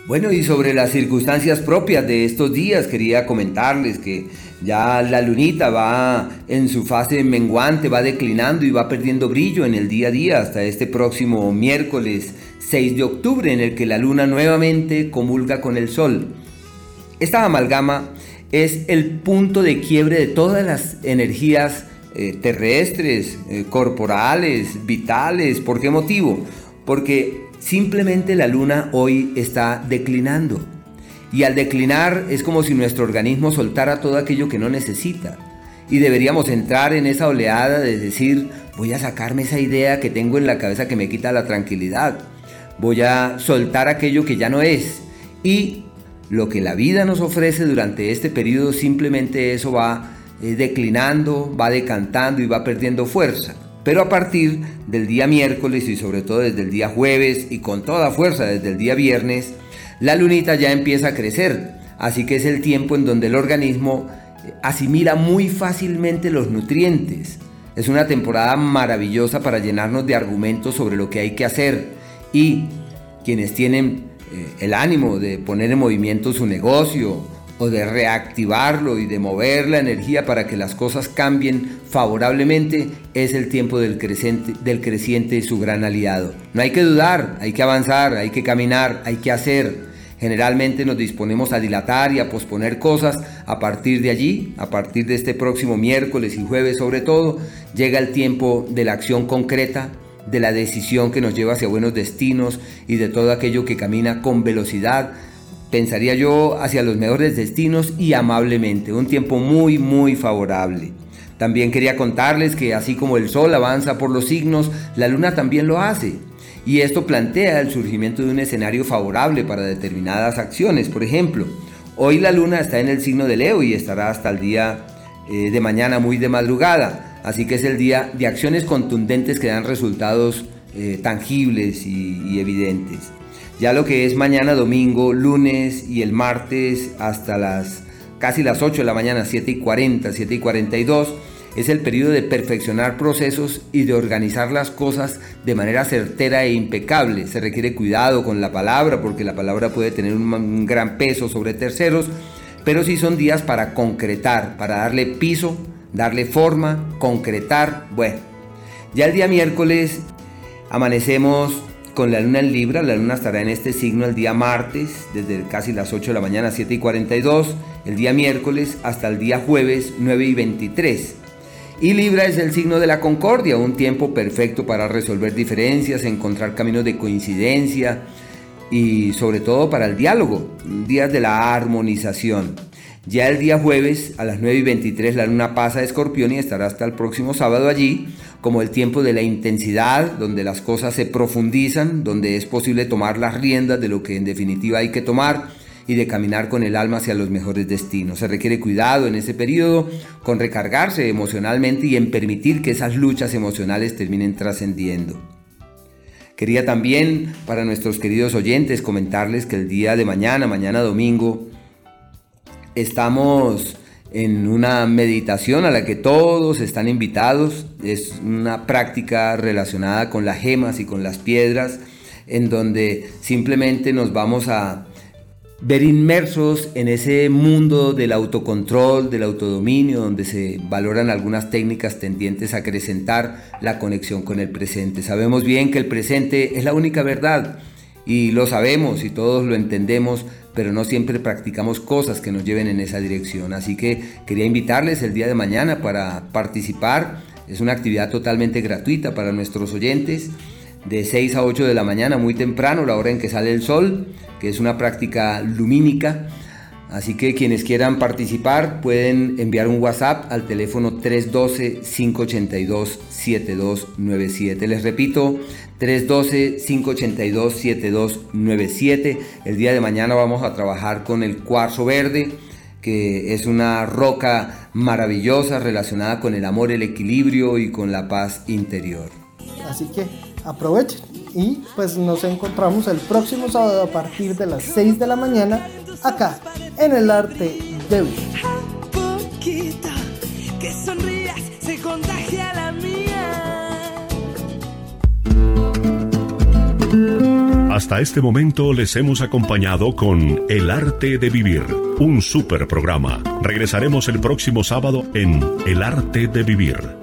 Bueno, y sobre las circunstancias propias de estos días, quería comentarles que ya la lunita va en su fase menguante, va declinando y va perdiendo brillo en el día a día hasta este próximo miércoles 6 de octubre en el que la luna nuevamente comulga con el sol. Esta amalgama es el punto de quiebre de todas las energías eh, terrestres, eh, corporales, vitales. ¿Por qué motivo? Porque simplemente la luna hoy está declinando. Y al declinar es como si nuestro organismo soltara todo aquello que no necesita. Y deberíamos entrar en esa oleada de decir, voy a sacarme esa idea que tengo en la cabeza que me quita la tranquilidad voy a soltar aquello que ya no es. Y lo que la vida nos ofrece durante este periodo simplemente eso va eh, declinando, va decantando y va perdiendo fuerza. Pero a partir del día miércoles y sobre todo desde el día jueves y con toda fuerza desde el día viernes, la lunita ya empieza a crecer. Así que es el tiempo en donde el organismo asimila muy fácilmente los nutrientes. Es una temporada maravillosa para llenarnos de argumentos sobre lo que hay que hacer y quienes tienen eh, el ánimo de poner en movimiento su negocio o de reactivarlo y de mover la energía para que las cosas cambien favorablemente, es el tiempo del creciente, del creciente y su gran aliado. No hay que dudar, hay que avanzar, hay que caminar, hay que hacer. Generalmente nos disponemos a dilatar y a posponer cosas. A partir de allí, a partir de este próximo miércoles y jueves sobre todo, llega el tiempo de la acción concreta, de la decisión que nos lleva hacia buenos destinos y de todo aquello que camina con velocidad, pensaría yo, hacia los mejores destinos y amablemente. Un tiempo muy, muy favorable. También quería contarles que así como el Sol avanza por los signos, la Luna también lo hace. Y esto plantea el surgimiento de un escenario favorable para determinadas acciones. Por ejemplo, hoy la Luna está en el signo de Leo y estará hasta el día eh, de mañana muy de madrugada. Así que es el día de acciones contundentes que dan resultados eh, tangibles y, evidentes. Ya lo que es mañana domingo, lunes y el martes hasta las casi las 8 de la mañana, 7 y 40, 7 y 42, es el periodo de perfeccionar procesos y de organizar las cosas de manera certera e impecable. Se requiere cuidado con la palabra porque la palabra puede tener un, gran peso sobre terceros, pero sí son días para concretar, para darle piso, darle forma, concretar. Bueno, ya el día miércoles amanecemos con la luna en Libra, la luna estará en este signo el día martes, desde casi las 8 de la mañana, 7 y 42, el día miércoles hasta el día jueves, 9 y 23. Y Libra es el signo de la concordia, un tiempo perfecto para resolver diferencias, encontrar caminos de coincidencia y sobre todo para el diálogo, días de la armonización. Ya el día jueves a las 9 y 23 la luna pasa a Escorpión y estará hasta el próximo sábado allí, como el tiempo de la intensidad, donde las cosas se profundizan, donde es posible tomar las riendas de lo que en definitiva hay que tomar y de caminar con el alma hacia los mejores destinos. Se requiere cuidado en ese periodo con recargarse emocionalmente y en permitir que esas luchas emocionales terminen trascendiendo. Quería también para nuestros queridos oyentes comentarles que el día de mañana, mañana domingo, Estamos en una meditación a la que todos están invitados. Es una práctica relacionada con las gemas y con las piedras, en donde simplemente nos vamos a ver inmersos en ese mundo del autocontrol, del autodominio, donde se valoran algunas técnicas tendientes a acrecentar la conexión con el presente. Sabemos bien que el presente es la única verdad y lo sabemos y todos lo entendemos, pero no siempre practicamos cosas que nos lleven en esa dirección. Así que quería invitarles el día de mañana para participar. Es una actividad totalmente gratuita para nuestros oyentes, de 6 a 8 de la mañana, muy temprano, la hora en que sale el sol, que es una práctica lumínica. Así que quienes quieran participar pueden enviar un WhatsApp al teléfono 312-582-7297. Les repito, 312-582-7297. El día de mañana vamos a trabajar con el cuarzo verde, que es una roca maravillosa relacionada con el amor, el equilibrio y con la paz interior. Así que aprovechen y pues nos encontramos el próximo sábado a partir de las 6 de la mañana acá en el arte de vivir. que sonrías se contagia la mía. Hasta este momento les hemos acompañado con El arte de vivir, un super programa. Regresaremos el próximo sábado en El arte de vivir.